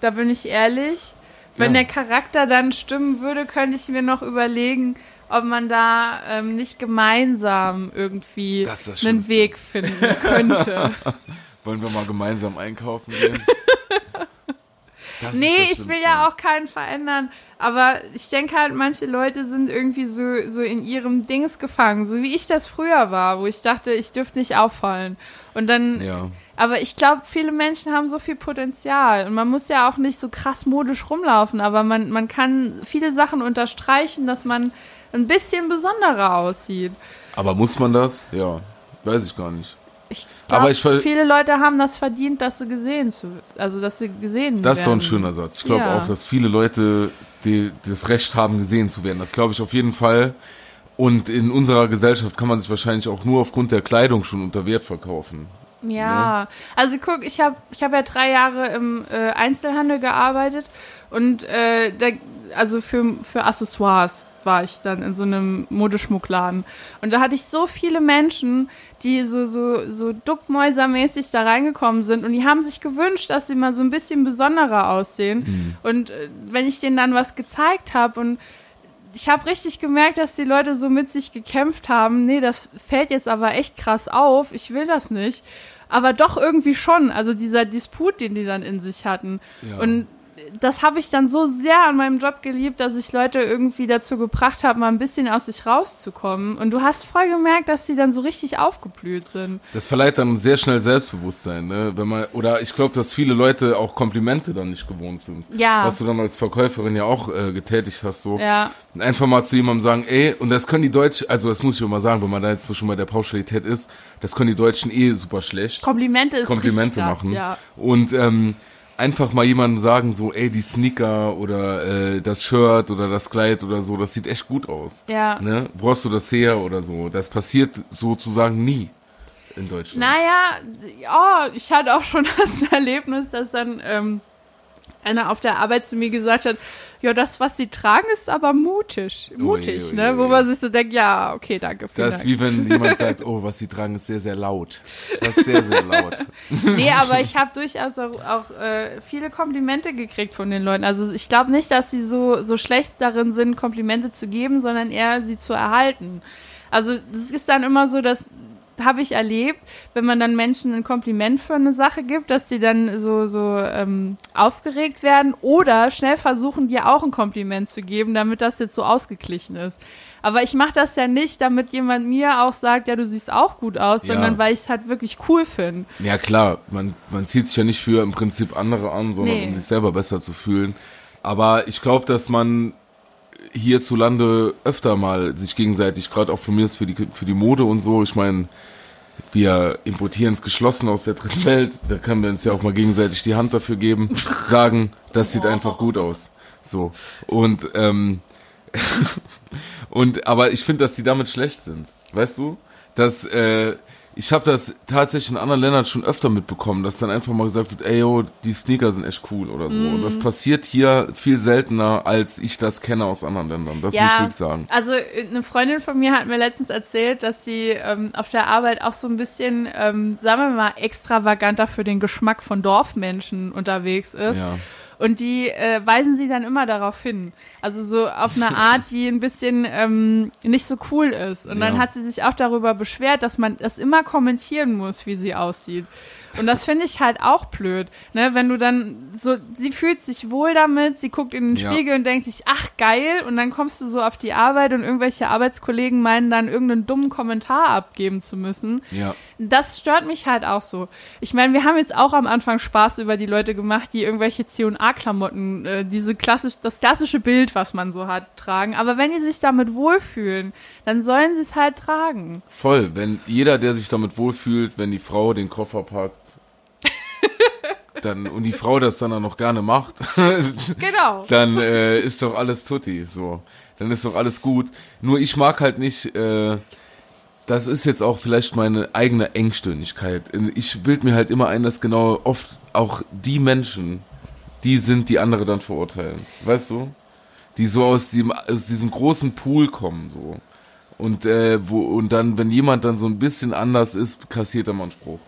Da bin ich ehrlich. Wenn Ja. der Charakter dann stimmen würde, könnte ich mir noch überlegen, ob man da ähm, nicht gemeinsam irgendwie einen. Weg finden könnte. (laughs) Wollen wir mal gemeinsam einkaufen gehen? Das nee, ich will ja auch keinen verändern. Aber ich denke halt, manche Leute sind irgendwie so, so in ihrem Dings gefangen, so wie ich das früher war, wo ich dachte, ich dürfte nicht auffallen. Und dann Ja. Aber ich glaube, viele Menschen haben so viel Potenzial und man muss ja auch nicht so krass modisch rumlaufen, aber man, man kann viele Sachen unterstreichen, dass man ein bisschen besonderer aussieht. Aber muss man das? Ja. Weiß ich gar nicht. Ich Aber glaube, ich viele Leute haben das verdient, dass sie gesehen zu, also dass sie gesehen Das ist doch ein werden. schöner Satz. Ich glaube Ja. auch, dass viele Leute die, das Recht haben, gesehen zu werden. Das glaube ich auf jeden Fall. Und in unserer Gesellschaft kann man sich wahrscheinlich auch nur aufgrund der Kleidung schon unter Wert verkaufen. Ja, also guck, ich habe ich hab ja drei Jahre im äh, Einzelhandel gearbeitet und äh, da, also für, für Accessoires war ich dann in so einem Modeschmuckladen. Und da hatte ich so viele Menschen, die so, so, so duckmäusermäßig da reingekommen sind und die haben sich gewünscht, dass sie mal so ein bisschen besonderer aussehen. Und äh, wenn ich denen dann was gezeigt habe und ich habe richtig gemerkt, dass die Leute so mit sich gekämpft haben. Nee, das fällt jetzt aber echt krass auf. Ich will das nicht. Aber doch irgendwie schon. Also dieser Disput, den die dann in sich hatten. Ja. Und das habe ich dann so sehr an meinem Job geliebt, dass ich Leute irgendwie dazu gebracht habe, mal ein bisschen aus sich rauszukommen. Und du hast voll gemerkt, dass die dann so richtig aufgeblüht sind. Das verleiht dann sehr schnell Selbstbewusstsein, ne? Wenn man, oder ich glaube, dass viele Leute auch Komplimente dann nicht gewohnt sind. Ja. Was du dann als Verkäuferin ja auch äh, getätigt hast, so. Ja. Einfach mal zu jemandem sagen, ey, und das können die Deutschen, also das muss ich mal sagen, wenn man da jetzt schon bei der Pauschalität ist, das können die Deutschen eh super schlecht. Komplimente ist Komplimente machen. Ja. Und ähm, einfach mal jemandem sagen, so, ey, die Sneaker oder äh, das Shirt oder das Kleid oder so, das sieht echt gut aus. Ja. Ne? Hast du das her oder so? Das passiert sozusagen nie in Deutschland. Naja, ja, ich hatte auch schon (laughs) das Erlebnis, dass dann ähm, einer auf der Arbeit zu mir gesagt hat, ja, das, was sie tragen, ist aber mutig. Mutig, Ui, ui, ne? ui, Wo man sich so denkt, ja, okay, danke. Vielen Das ist wie wenn jemand sagt, (laughs) oh, was sie tragen, ist sehr, sehr laut. Das ist sehr, sehr laut. (laughs) Nee, aber ich habe durchaus auch, auch äh, viele Komplimente gekriegt von den Leuten. Also ich glaube nicht, dass sie so, so schlecht darin sind, Komplimente zu geben, sondern eher sie zu erhalten. Also das ist dann immer so, dass habe ich erlebt, wenn man dann Menschen ein Kompliment für eine Sache gibt, dass sie dann so, so ähm, aufgeregt werden oder schnell versuchen, dir auch ein Kompliment zu geben, damit das jetzt so ausgeglichen ist. Aber ich mache das ja nicht, damit jemand mir auch sagt, ja, du siehst auch gut aus, Ja. sondern weil ich es halt wirklich cool finde. Ja klar, man, man zieht sich ja nicht für im Prinzip andere an, sondern Nee. um sich selber besser zu fühlen. Aber ich glaube, dass man hierzulande öfter mal sich gegenseitig, gerade auch von mir ist für die, für die Mode und so, ich meine, wir importieren es geschlossen aus der dritten Welt, da können wir uns ja auch mal gegenseitig die Hand dafür geben, (laughs) sagen, das sieht einfach gut aus. So. Und, ähm, (laughs) und, aber ich finde, dass die damit schlecht sind. Weißt du? Dass, äh, ich habe das tatsächlich in anderen Ländern schon öfter mitbekommen, dass dann einfach mal gesagt wird, ey, yo, die Sneaker sind echt cool oder so. Und Mhm. das passiert hier viel seltener, als ich das kenne aus anderen Ländern. Das muss ich wirklich sagen. Also eine Freundin von mir hat mir letztens erzählt, dass sie ähm, auf der Arbeit auch so ein bisschen, ähm, sagen wir mal, extravaganter für den Geschmack von Dorfmenschen unterwegs ist. Ja. Und die äh, weisen sie dann immer darauf hin. Also so auf eine (laughs) Art, die ein bisschen ähm, nicht so cool ist. Und dann Ja. hat sie sich auch darüber beschwert, dass man das immer kommentieren muss, wie sie aussieht. Und das finde ich halt auch blöd, ne? Wenn du dann so, sie fühlt sich wohl damit, sie guckt in den Ja. Spiegel und denkt sich, ach geil, und dann kommst du so auf die Arbeit und irgendwelche Arbeitskollegen meinen dann irgendeinen dummen Kommentar abgeben zu müssen. Ja. Das stört mich halt auch so. Ich meine, wir haben jetzt auch am Anfang Spaß über die Leute gemacht, die irgendwelche C&A-Klamotten, äh, diese klassisch, das klassische Bild, was man so hat, tragen. Aber wenn die sich damit wohlfühlen, dann sollen sie es halt tragen. Voll. Wenn jeder, der sich damit wohlfühlt, wenn die Frau den Koffer packt, dann, und die Frau das dann auch noch gerne macht, (laughs) Genau. dann äh, ist doch alles tutti, so. Dann ist doch alles gut. Nur ich mag halt nicht, äh, das ist jetzt auch vielleicht meine eigene Engstirnigkeit. Ich bild mir halt immer ein, dass genau oft auch die Menschen, die sind, die andere dann verurteilen. Weißt du? Die so aus diesem, aus diesem großen Pool kommen, so. Und, äh, wo, und dann, wenn jemand dann so ein bisschen anders ist, kassiert er mal einen Spruch.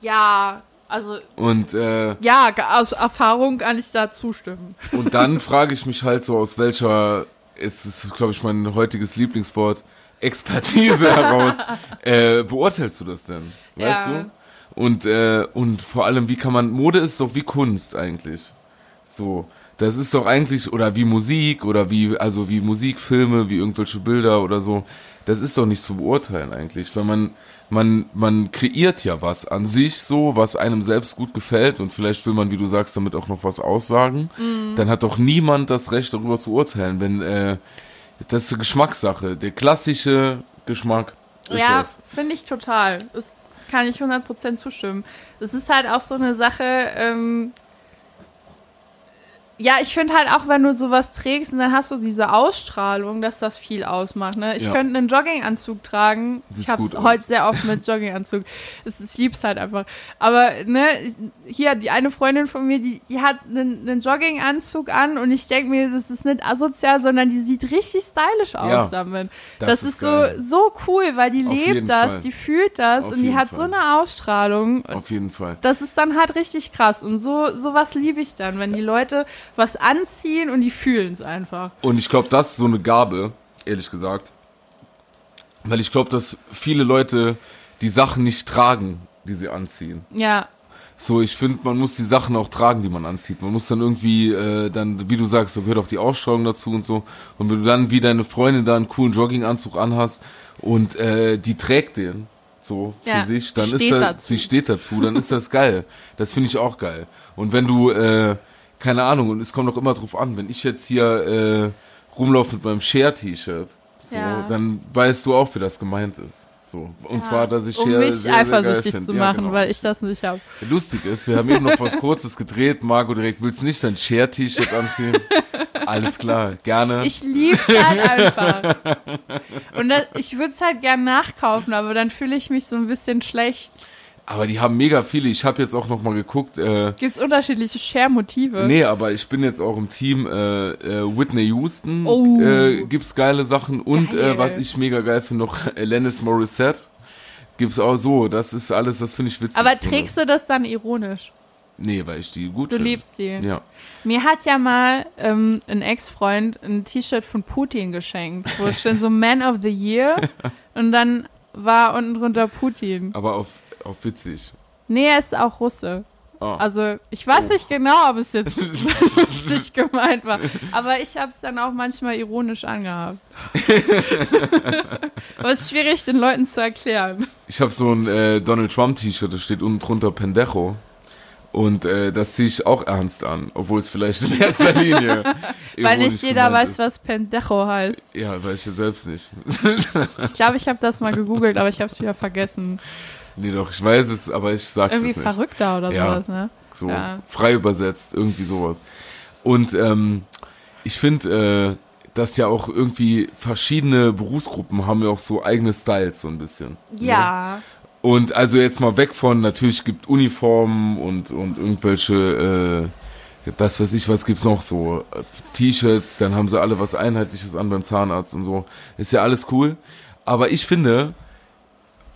Ja, also, Und, äh, ja, aus Erfahrung kann ich da zustimmen. Und dann frage ich mich halt so, aus welcher, es ist, glaube ich, mein heutiges Lieblingswort, Expertise (laughs) heraus, äh, beurteilst du das denn? Weißt Ja. du? Und, äh, und vor allem, wie kann man, Mode ist doch wie Kunst eigentlich. So. Das ist doch eigentlich, oder wie Musik, oder wie, also wie Musikfilme, wie irgendwelche Bilder oder so. Das ist doch nicht zu beurteilen eigentlich, weil man, man, man kreiert ja was an sich so, was einem selbst gut gefällt und vielleicht will man, wie du sagst, damit auch noch was aussagen. Dann hat doch niemand das Recht, darüber zu urteilen, wenn, äh, das ist eine Geschmackssache. Der klassische Geschmack ist Ja, finde ich total. Das kann ich 100% zustimmen. Das ist halt auch so eine Sache, ähm, ja, ich finde halt auch, wenn du sowas trägst und dann hast du diese Ausstrahlung, dass das viel ausmacht. Ne? Ich Ja. könnte einen Jogginganzug tragen. Sieht ich habe es heute sehr oft mit (laughs) Jogginganzug. Es ist, ich lieb's halt einfach. Aber ne, hier die eine Freundin von mir, die, die hat einen, einen Jogginganzug an und ich denke mir, das ist nicht asozial, sondern die sieht richtig stylisch aus Ja, damit. das Das, ist ist, so so cool, weil die Auf lebt das, Fall. die fühlt das Auf und die hat so Fall. eine Ausstrahlung. Auf jeden Fall. Das ist dann halt richtig krass und so sowas liebe ich dann, wenn die Leute was anziehen und die fühlen es einfach. Und ich glaube, das ist so eine Gabe, ehrlich gesagt. Weil ich glaube, dass viele Leute die Sachen nicht tragen, die sie anziehen. Ja, So, ich finde, man muss die Sachen auch tragen, die man anzieht. Man muss dann irgendwie, äh, dann, wie du sagst, da gehört auch die Ausstrahlung dazu und so. Und wenn du dann wie deine Freundin da einen coolen Jogginganzug anhast und äh, die trägt den so für Ja, sich, dann ist das, dazu. die steht dazu, dann ist das geil. Das finde ich auch geil. Und wenn du, äh, keine Ahnung, und es kommt auch immer drauf an, wenn ich jetzt hier äh, rumlaufe mit meinem Share-T-Shirt, so, Ja. dann weißt du auch, wie das gemeint ist. So. Und zwar, dass ich um Share mich sehr, sehr eifersüchtig find. zu Ja, machen, genau. weil ich das nicht habe. Lustig ist, wir haben eben noch was Kurzes gedreht. Marco direkt, willst du nicht dein Share-T-Shirt anziehen? Alles klar, gerne. Ich lieb's halt einfach. Und das, ich würde es halt gern nachkaufen, aber dann fühle ich mich so ein bisschen schlecht. Aber die haben mega viele. Ich habe jetzt auch noch mal geguckt. Äh, Gibt's unterschiedliche Share-Motive? nee, aber ich bin jetzt auch im Team äh, äh, Whitney Houston. Oh. Äh, gibt's geile Sachen. Und Geil. äh, was ich mega geil finde, noch (laughs) Alanis Morissette. Gibt's auch so. Das ist alles, das finde ich witzig. aber so. trägst du das dann ironisch? Nee, weil ich die gut Du finde. liebst sie. Ja. Mir hat ja mal ähm, ein Ex-Freund ein T-Shirt von Putin geschenkt, wo es (laughs) stand so Man of the Year (laughs) und dann war unten drunter Putin. Aber auf, auf witzig. Nee, er ist auch Russe. Ah. Also ich weiß Oh. nicht genau, ob es jetzt (laughs) lustig gemeint war, aber ich habe es dann auch manchmal ironisch angehabt. (laughs) aber es ist schwierig, den Leuten zu erklären. Ich habe so ein äh, Donald Trump T-Shirt, da steht unten drunter Pendejo. Und äh, das ziehe ich auch ernst an, obwohl es vielleicht in erster Linie. (laughs) Weil nicht jeder weiß, ist. was Pendejo heißt. Ja, weiß ich ja selbst nicht. Ich glaube, ich habe das mal gegoogelt, aber ich habe es wieder vergessen. Nee, doch, ich weiß es, aber ich sag's Irgendwie es nicht. verrückter oder Ja. sowas, ne? So Ja. frei übersetzt, irgendwie sowas. Und ähm, ich finde, äh, dass ja auch irgendwie verschiedene Berufsgruppen haben ja auch so eigene Styles so ein bisschen. ne? Ja. Und also jetzt mal weg von, natürlich gibt Uniformen und, und irgendwelche, äh, was weiß ich, was gibt's noch so, äh, T-Shirts, dann haben sie alle was Einheitliches an beim Zahnarzt und so. Ist ja alles cool. Aber ich finde,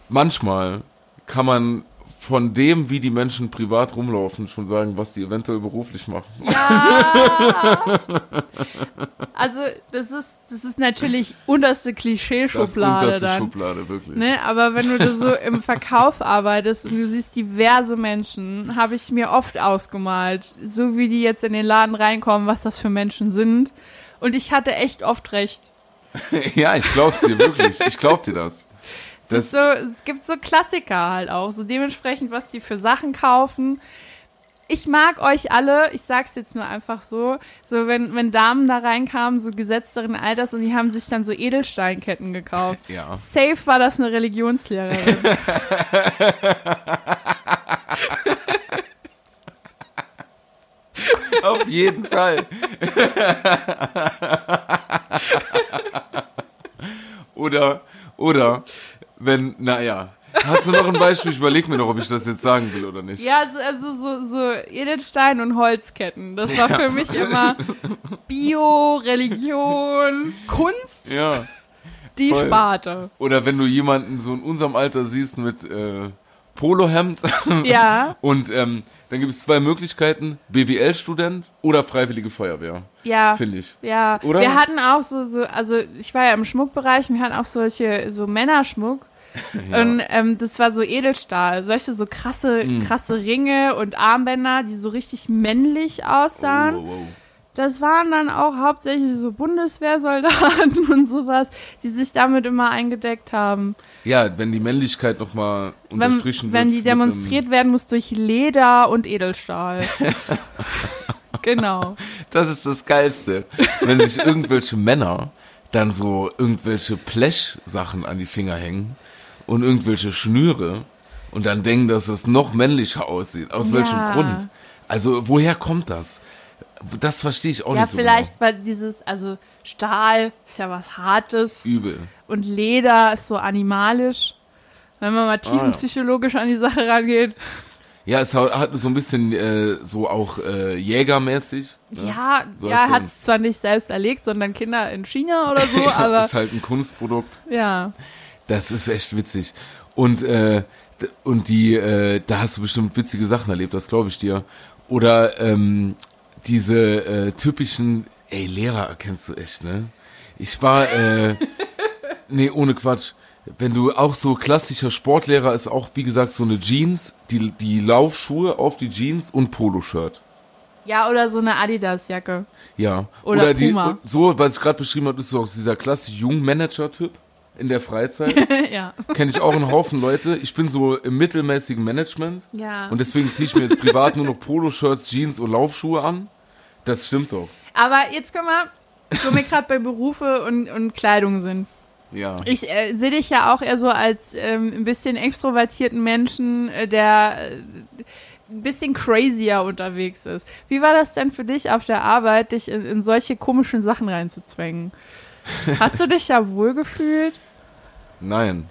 manchmal kann man von dem, wie die Menschen privat rumlaufen, schon sagen, was die eventuell beruflich machen. Ja. (laughs) Also, das ist, das ist natürlich unterste Das Klischee-Schublade unterste dann. Schublade, wirklich. Ne, aber wenn du da so im Verkauf arbeitest und du siehst diverse Menschen, habe ich mir oft ausgemalt, so wie die jetzt in den Laden reinkommen, was das für Menschen sind. Und ich hatte echt oft recht. (laughs) ja, ich glaub's dir, wirklich. Ich glaub dir das. Es, so, es gibt so Klassiker halt auch, so dementsprechend, was die für Sachen kaufen. Ich mag euch alle, ich sag's jetzt nur einfach so, so wenn, wenn Damen da reinkamen, so gesetzteren Alters und die haben sich dann so Edelsteinketten gekauft. Ja. Safe war das eine Religionslehrerin. (laughs) Auf jeden Fall. (laughs) oder, oder, wenn, naja. Hast du noch ein Beispiel? Ich überleg mir noch, ob ich das jetzt sagen will oder nicht. Ja, so, also so, so Edelstein und Holzketten. Das war für mich immer Bio, Religion, Kunst, Ja. die voll. Sparte. Oder wenn du jemanden so in unserem Alter siehst mit äh, Polohemd (laughs) Ja, und ähm, dann gibt es zwei Möglichkeiten, BWL-Student oder Freiwillige Feuerwehr, ja. finde ich. Ja, Oder? wir hatten auch so, so, also ich war ja im Schmuckbereich, wir hatten auch solche, so Männerschmuck. (laughs) Und ähm, das war so Edelstahl, solche so krasse, Mm. krasse Ringe und Armbänder, die so richtig männlich aussahen. Oh, wow, wow. Das waren dann auch hauptsächlich so Bundeswehrsoldaten (laughs) und sowas, die sich damit immer eingedeckt haben. Ja, wenn die Männlichkeit nochmal Wenn, unterstrichen wenn wird. die mit einem- demonstriert werden muss durch Leder und Edelstahl. (laughs) genau. Das ist das Geilste. Wenn sich irgendwelche Männer dann so irgendwelche Blech-Sachen an die Finger hängen und irgendwelche Schnüre und dann denken, dass es noch männlicher aussieht. Aus Ja. welchem Grund? Also, woher kommt das? Das verstehe ich auch Ja, nicht so vielleicht, weil dieses, also Stahl ist ja was Hartes. genau. Übel. Und Leder ist so animalisch. Wenn man mal tiefenpsychologisch an die Sache rangeht. Ja, es hat so ein bisschen äh, so auch äh, jägermäßig. ne? Ja, Du ja, hat es zwar nicht selbst erlegt, sondern Kinder in China oder so, (laughs) Ja, aber ist halt ein Kunstprodukt. ja. Das ist echt witzig. Und, äh, und die, äh, da hast du bestimmt witzige Sachen erlebt, das glaube ich dir. Oder ähm, diese äh, typischen, ey, Lehrer erkennst du echt, ne? Ich war, äh, (laughs) nee, ohne Quatsch. wenn du auch so klassischer Sportlehrer ist auch, wie gesagt, so eine Jeans, die, die Laufschuhe auf die Jeans und Poloshirt. Ja, oder so eine Adidas-Jacke. Ja. Oder die, Puma. so, was ich gerade beschrieben habe, ist so auch dieser klassische Jungmanager-Typ in der Freizeit. (laughs) ja. Kenne ich auch einen Haufen Leute. Ich bin so im mittelmäßigen Management. Ja. Und deswegen ziehe ich mir jetzt privat nur noch Poloshirts, Jeans und Laufschuhe an. Das stimmt doch. Aber jetzt können wir, wo wir gerade bei Berufe und, und Kleidung sind. Ja. Ich äh, sehe dich ja auch eher so als ähm, ein bisschen extrovertierten Menschen, äh, der äh, ein bisschen crazier unterwegs ist. Wie war das denn für dich auf der Arbeit, dich in, in solche komischen Sachen reinzuzwängen? (laughs) Hast du dich da wohlgefühlt? Nein.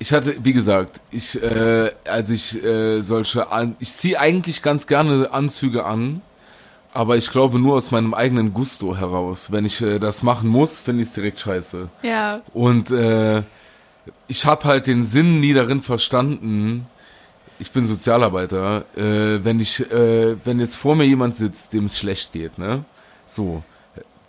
Ich hatte, wie gesagt, ich, äh, als ich äh, solche, an, ich ziehe eigentlich ganz gerne Anzüge an, aber ich glaube nur aus meinem eigenen Gusto heraus. Wenn ich äh, das machen muss, finde ich es direkt scheiße. Ja. Und äh, ich habe halt den Sinn nie darin verstanden. Ich bin Sozialarbeiter. Äh, wenn ich, äh, wenn jetzt vor mir jemand sitzt, dem es schlecht geht, ne? So,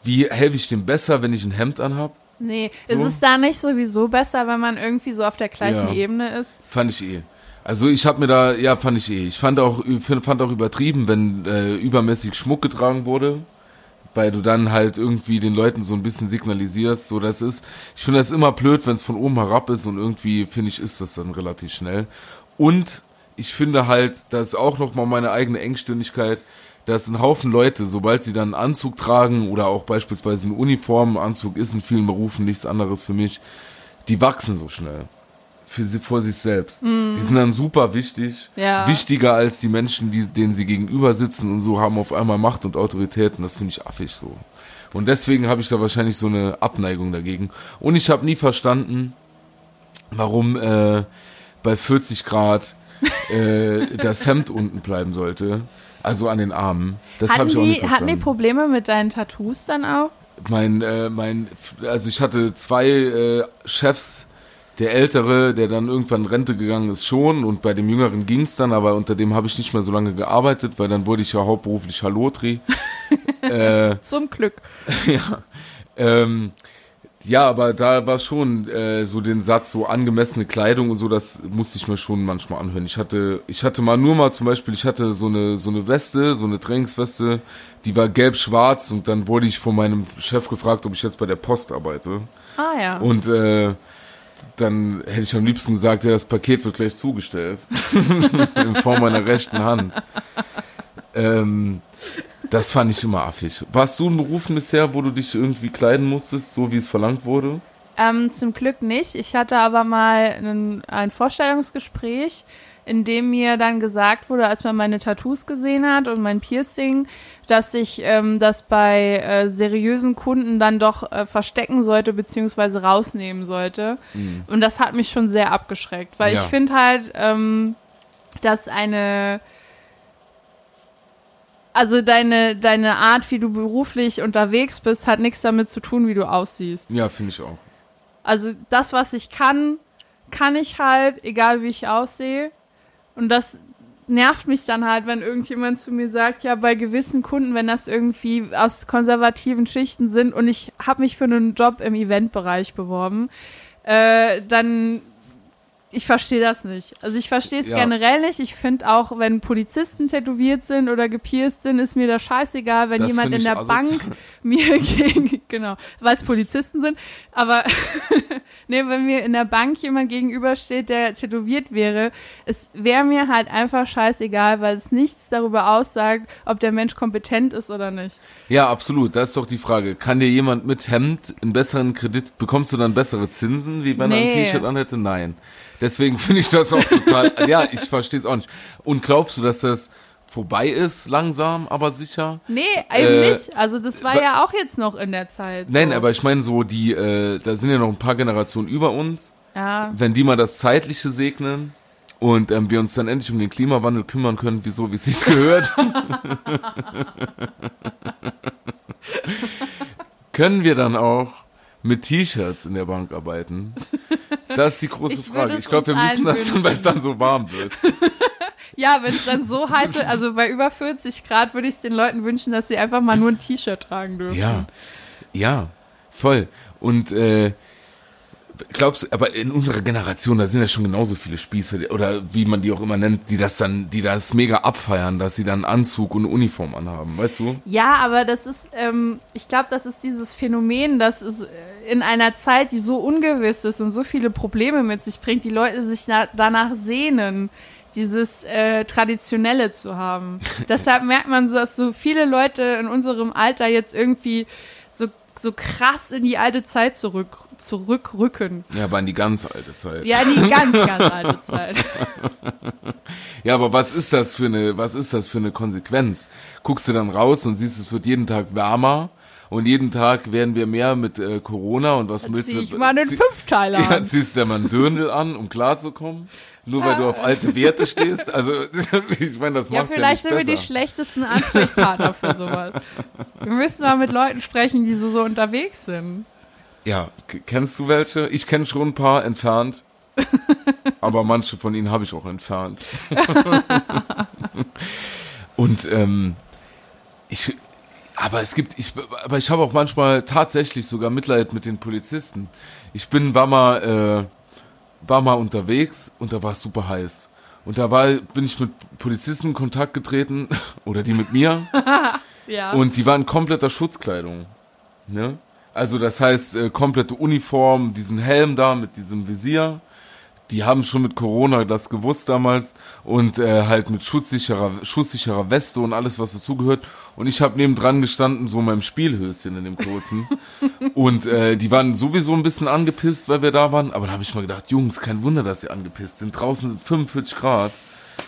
wie helfe ich dem besser, wenn ich ein Hemd anhab? Nee, So? ist es da nicht sowieso besser, wenn man irgendwie so auf der gleichen Ja. Ebene ist? Fand ich eh. Also ich habe mir da, ja, fand ich eh. Ich fand auch, fand auch übertrieben, wenn äh, übermäßig Schmuck getragen wurde, weil du dann halt irgendwie den Leuten so ein bisschen signalisierst, so das ist. Ich finde das immer blöd, wenn es von oben herab ist und irgendwie finde ich ist das dann relativ schnell. Und ich finde halt, das ist auch noch mal meine eigene Engstirnigkeit. dass ein Haufen Leute, sobald sie dann einen Anzug tragen oder auch beispielsweise eine Uniform, Anzug ist in vielen Berufen nichts anderes für mich, die wachsen so schnell für sie, vor sich selbst. Die sind dann super wichtig, Ja. wichtiger als die Menschen, die, denen sie gegenüber sitzen und so haben auf einmal Macht und Autorität und das finde ich affig so. Und deswegen habe ich da wahrscheinlich so eine Abneigung dagegen. Und ich habe nie verstanden, warum äh, bei 40 Grad äh, (laughs) das Hemd unten bleiben sollte. Also an den Armen. Das habe Hatten ich auch nicht die, hatten verstanden. die Probleme mit deinen Tattoos dann auch? mein, äh, mein, also ich hatte zwei äh, Chefs, der ältere, der dann irgendwann in Rente gegangen ist, schon und bei dem jüngeren ging's dann, aber unter dem habe ich nicht mehr so lange gearbeitet, weil dann wurde ich ja hauptberuflich Halotri. (laughs) äh, Zum Glück. (laughs) ja. Ähm, ja, aber da war schon äh, so den Satz, so angemessene Kleidung und so, das musste ich mir schon manchmal anhören. Ich hatte, ich hatte mal nur mal zum Beispiel, ich hatte so eine so eine Weste, so eine Trainingsweste, die war gelb-schwarz und dann wurde ich von meinem Chef gefragt, ob ich jetzt bei der Post arbeite. Ah ja. Und äh, dann hätte ich am liebsten gesagt, ja, das Paket wird gleich zugestellt. (laughs) In Form meiner rechten Hand. Ähm, das fand ich immer affig. Warst du in Berufen bisher, wo du dich irgendwie kleiden musstest, so wie es verlangt wurde? Ähm, zum Glück nicht. Ich hatte aber mal ein, ein Vorstellungsgespräch, in dem mir dann gesagt wurde, als man meine Tattoos gesehen hat und mein Piercing, dass ich ähm, das bei äh, seriösen Kunden dann doch äh, verstecken sollte beziehungsweise rausnehmen sollte. Und das hat mich schon sehr abgeschreckt, weil Ja. ich finde halt, ähm, dass eine also deine, deine Art, wie du beruflich unterwegs bist, hat nichts damit zu tun, wie du aussiehst. Ja, finde ich auch. Also das, was ich kann, kann ich halt, egal wie ich aussehe. Und das nervt mich dann halt, wenn irgendjemand zu mir sagt, ja, bei gewissen Kunden, wenn das irgendwie aus konservativen Schichten sind und ich habe mich für einen Job im Eventbereich beworben, äh, dann ich verstehe das nicht. Also ich verstehe es Ja. generell nicht. Ich finde auch, wenn Polizisten tätowiert sind oder gepierst sind, ist mir das scheißegal, wenn Das jemand in der. Bank (laughs) mir gegen, genau, weil es Polizisten sind, aber (laughs) nee, wenn mir in der Bank jemand gegenübersteht, der tätowiert wäre, es wäre mir halt einfach scheißegal, weil es nichts darüber aussagt, ob der Mensch kompetent ist oder nicht. Ja, absolut. Das ist doch die Frage. Kann dir jemand mit Hemd einen besseren Kredit, bekommst du dann bessere Zinsen, wie wenn er ein Nee. T-Shirt anhätte? Nein. Deswegen finde ich das auch total, ja, ich verstehe es auch nicht. Und glaubst du, dass das vorbei ist, langsam, aber sicher? Nee, eben Äh, nicht. Also das war wa- ja auch jetzt noch in der Zeit. Nein, so. aber ich meine so, die, äh, da sind ja noch ein paar Generationen über uns. ja. Wenn die mal das Zeitliche segnen und ähm, wir uns dann endlich um den Klimawandel kümmern können, wieso, wie es sich gehört, (laughs) (laughs) können wir dann auch mit T-Shirts in der Bank arbeiten? Das ist die große Ich Frage. Ich glaube, wir müssen das dann, weil es dann so warm wird. (laughs) Ja, wenn es dann so heiß wird, also bei über 40 Grad würde ich es den Leuten wünschen, dass sie einfach mal nur ein T-Shirt tragen dürfen. Ja, ja, voll. Und äh, glaubst du, aber in unserer Generation, da sind ja schon genauso viele Spieße, oder wie man die auch immer nennt, die das dann, die das mega abfeiern, dass sie dann Anzug und Uniform anhaben, weißt du? Ja, aber das ist, ähm, ich glaube, das ist dieses Phänomen, dass es in einer Zeit, die so ungewiss ist und so viele Probleme mit sich bringt, die Leute sich na danach sehnen, dieses äh, Traditionelle zu haben. (laughs) Deshalb merkt man so, dass so viele Leute in unserem Alter jetzt irgendwie so, krass in die alte Zeit zurück, zurückrücken. Ja, aber in die ganz alte Zeit. Ja, in die (laughs) ganz, ganz alte Zeit. Ja, aber was ist das für eine, was ist das für eine Konsequenz? Guckst du dann raus und siehst, es wird jeden Tag wärmer und jeden Tag werden wir mehr mit äh, Corona und was Dann willst zieh du? ich mal einen Fünfteiler Ja, an. ziehst du mal einen Dürndl an, um klarzukommen? Nur weil du auf alte Werte stehst? Also, (laughs) ich meine, das Ja, macht's ja vielleicht nicht sind wir die besser. schlechtesten Ansprechpartner für sowas. Wir müssen mal mit Leuten sprechen, die so, so unterwegs sind. Ja, kennst du welche? Ich kenne schon ein paar entfernt. (laughs) aber manche von ihnen habe ich auch entfernt. (laughs) Und ähm, ich, aber es gibt, ich, aber ich habe auch manchmal tatsächlich sogar Mitleid mit den Polizisten. Ich bin, war mal, äh, war mal unterwegs und da war es super heiß. Und da war, bin ich mit Polizisten in Kontakt getreten (laughs) oder die mit mir. (laughs) Ja. Und die waren in kompletter Schutzkleidung. Ne? Also das heißt, äh, komplette Uniform, diesen Helm da mit diesem Visier. Die haben schon mit Corona das gewusst damals und äh, halt mit schutzsicherer, schusssicherer Weste und alles, was dazugehört. Und ich habe nebendran gestanden, so in meinem Spielhöschen in dem kurzen. (laughs) und äh, die waren sowieso ein bisschen angepisst, weil wir da waren. Aber da habe ich mal gedacht, Jungs, kein Wunder, dass ihr angepisst sind. Draußen sind 45 Grad.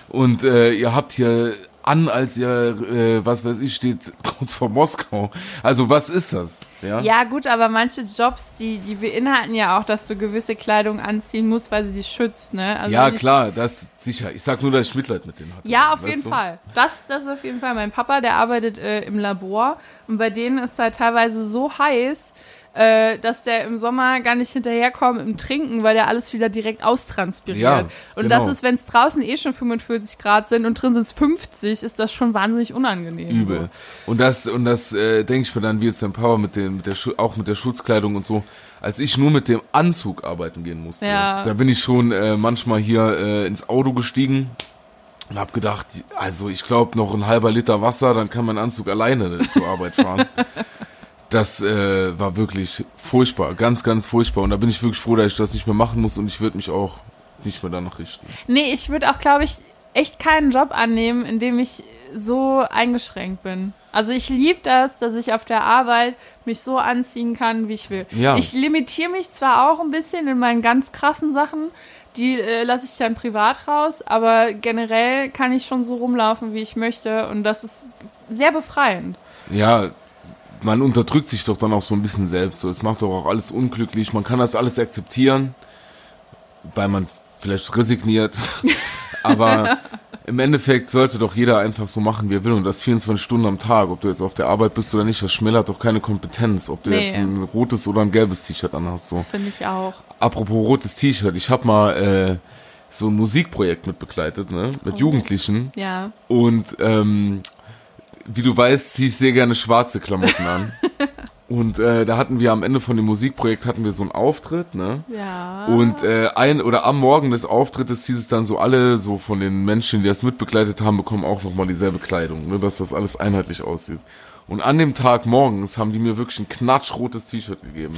Und äh, ihr habt hier an, als ihr, äh, was weiß ich, steht (laughs) kurz vor Moskau. Also was ist das? Ja, Ja, gut, aber manche Jobs, die, die beinhalten ja auch, dass du gewisse Kleidung anziehen musst, weil sie dich schützt, ne? Also ja klar, das sicher. Ich sag nur, dass ich Mitleid mit denen hatte. Ja, auf jeden du? Fall. Das, das auf jeden Fall. Mein Papa, der arbeitet äh, im Labor und bei denen ist halt teilweise so heiß, äh, dass der im Sommer gar nicht hinterherkommt im Trinken, weil der alles wieder direkt austranspiriert. Ja, und genau. das ist, wenn es draußen eh schon 45 Grad sind und drin sind es 50, ist das schon wahnsinnig unangenehm. Übel. Und das, und das äh, denke ich mir dann, wie jetzt dein Papa mit, den, mit der Schu auch mit der Schutzkleidung und so, als ich nur mit dem Anzug arbeiten gehen musste. Ja. Da bin ich schon äh, manchmal hier äh, ins Auto gestiegen und hab gedacht, also ich glaube noch ein halber Liter Wasser, dann kann mein Anzug alleine zur Arbeit fahren. (laughs) Das äh, war wirklich furchtbar, ganz, ganz furchtbar. Und da bin ich wirklich froh, dass ich das nicht mehr machen muss und ich würde mich auch nicht mehr danach richten. Nee, ich würde auch, glaube ich, echt keinen Job annehmen, in dem ich so eingeschränkt bin. Also ich liebe das, dass ich auf der Arbeit mich so anziehen kann, wie ich will. Ja. Ich limitiere mich zwar auch ein bisschen in meinen ganz krassen Sachen, die äh, lasse ich dann privat raus, aber generell kann ich schon so rumlaufen, wie ich möchte und das ist sehr befreiend. Ja, man unterdrückt sich doch dann auch so ein bisschen selbst. So, es macht doch auch alles unglücklich. Man kann das alles akzeptieren, weil man vielleicht resigniert. (laughs) Aber im Endeffekt sollte doch jeder einfach so machen, wie er will. Und das 24 Stunden am Tag. Ob du jetzt auf der Arbeit bist oder nicht, das schmälert doch keine Kompetenz. Ob du Nee. jetzt ein rotes oder ein gelbes T-Shirt anhast. So. Finde ich auch. Apropos rotes T-Shirt. Ich habe mal äh, so ein Musikprojekt mit begleitet, ne? Mit Jugendlichen. Ja. Und ähm, wie du weißt, ziehe ich sehr gerne schwarze Klamotten an. (laughs) Und äh, da hatten wir am Ende von dem Musikprojekt hatten wir so einen Auftritt, ne? Ja. Und äh, ein oder am Morgen des Auftrittes hieß es dann so, alle so von den Menschen, die das mitbegleitet haben, bekommen auch nochmal dieselbe Kleidung, ne? dass das alles einheitlich aussieht. Und an dem Tag morgens haben die mir wirklich ein knatschrotes T-Shirt gegeben.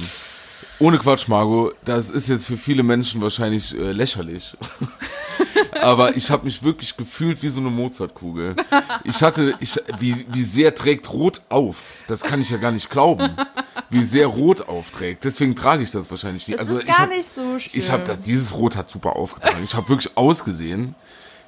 Ohne Quatsch, Margot, das ist jetzt für viele Menschen wahrscheinlich äh, lächerlich. (laughs) (laughs) Aber ich habe mich wirklich gefühlt wie so eine Mozartkugel. Ich hatte, ich, wie, wie sehr trägt Rot auf? Das kann ich ja gar nicht glauben. Wie sehr Rot aufträgt. Deswegen trage ich das wahrscheinlich nicht. das also ist ich gar hab, nicht so schlimm. ich habe das, dieses Rot hat super aufgetragen. Ich habe wirklich ausgesehen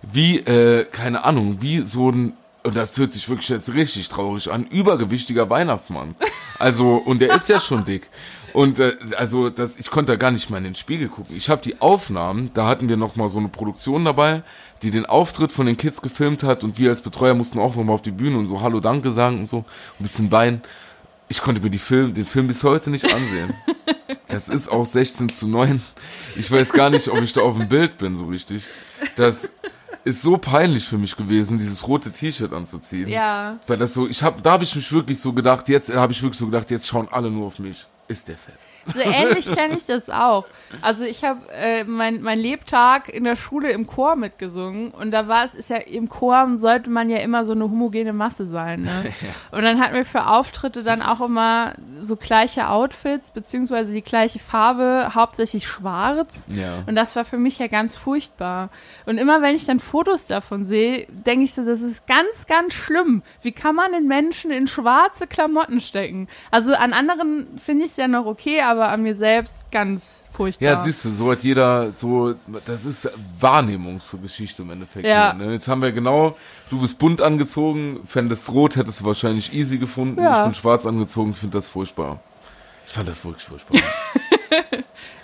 wie, äh, keine Ahnung, wie so ein, und das hört sich wirklich jetzt richtig traurig an, übergewichtiger Weihnachtsmann. Also, und der ist ja schon dick. Und äh, also das, ich konnte da gar nicht mal in den Spiegel gucken. Ich habe die Aufnahmen, da hatten wir noch mal so eine Produktion dabei, die den Auftritt von den Kids gefilmt hat und wir als Betreuer mussten auch noch mal auf die Bühne und so Hallo Danke sagen und so, ein bisschen weinen. Ich konnte mir die Film, den Film bis heute nicht ansehen. (laughs) Das ist auch 16 zu 9. Ich weiß gar nicht, ob ich da auf dem Bild bin, so richtig. Das ist so peinlich für mich gewesen, dieses rote T-Shirt anzuziehen. Ja. Weil das so, ich hab, da habe ich mich wirklich so gedacht, jetzt habe ich wirklich so gedacht, jetzt schauen alle nur auf mich. Ist der fett. So ähnlich kenne ich das auch. Also ich habe äh, mein, mein Lebtag in der Schule im Chor mitgesungen und da war es, ist ja im Chor sollte man ja immer so eine homogene Masse sein. Ne? (laughs) Und dann hatten wir für Auftritte dann auch immer so gleiche Outfits, beziehungsweise die gleiche Farbe, hauptsächlich schwarz. Ja. Und das war für mich ja ganz furchtbar. Und immer wenn ich dann Fotos davon sehe, denke ich so, das ist ganz, ganz schlimm. Wie kann man den Menschen in schwarze Klamotten stecken? Also an anderen finde ich es ja noch okay, aber an mir selbst ganz furchtbar. Ja, siehst du, so hat jeder so, das ist Wahrnehmungsgeschichte im Endeffekt. Ja. Ne? Jetzt haben wir genau, du bist bunt angezogen, fändest rot, hättest du wahrscheinlich easy gefunden. Ja. Ich bin schwarz angezogen, finde das furchtbar. Ich fand das wirklich furchtbar. (laughs)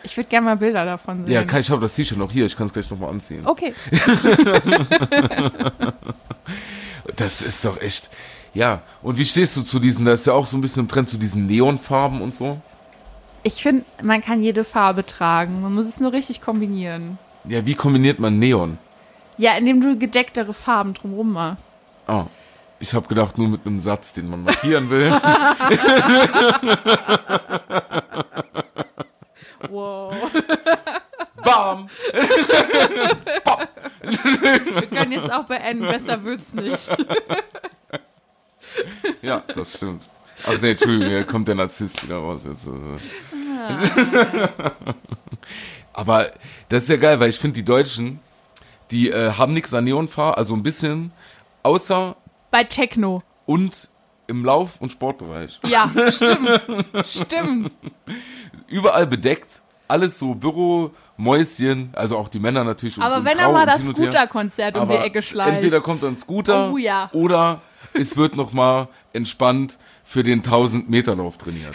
Ich würde gerne mal Bilder davon sehen. ja, ich habe das T-Shirt noch hier, ich kann es gleich nochmal anziehen. Okay. (laughs) Das ist doch echt, ja. Und wie stehst du zu diesen, da ist ja auch so ein bisschen im Trend zu diesen Neonfarben und so. Ich finde, man kann jede Farbe tragen. Man muss es nur richtig kombinieren. Ja, wie kombiniert man Neon? Ja, indem du gedecktere Farben drumherum machst. Ah, ich habe gedacht, nur mit einem Satz, den man markieren will. (laughs) Wow. Bam! (laughs) Wir können jetzt auch beenden. Besser wird's nicht. Ja, das stimmt. Ach nee, Entschuldigung, hier kommt der Narzisst wieder raus jetzt. also. Aber das ist ja geil, weil ich finde, die Deutschen, die äh, haben nichts an Neonfarben, also ein bisschen, außer Bei Techno. und im Lauf- und Sportbereich. Ja, stimmt. Stimmt. Überall bedeckt, alles so Büro, Mäuschen, also auch die Männer natürlich. Aber und wenn grau er mal das. Scooter-Konzert um die Ecke schleicht. Entweder kommt ein Scooter Oh ja. oder es wird nochmal entspannt für den 1000 Meter Lauf trainiert.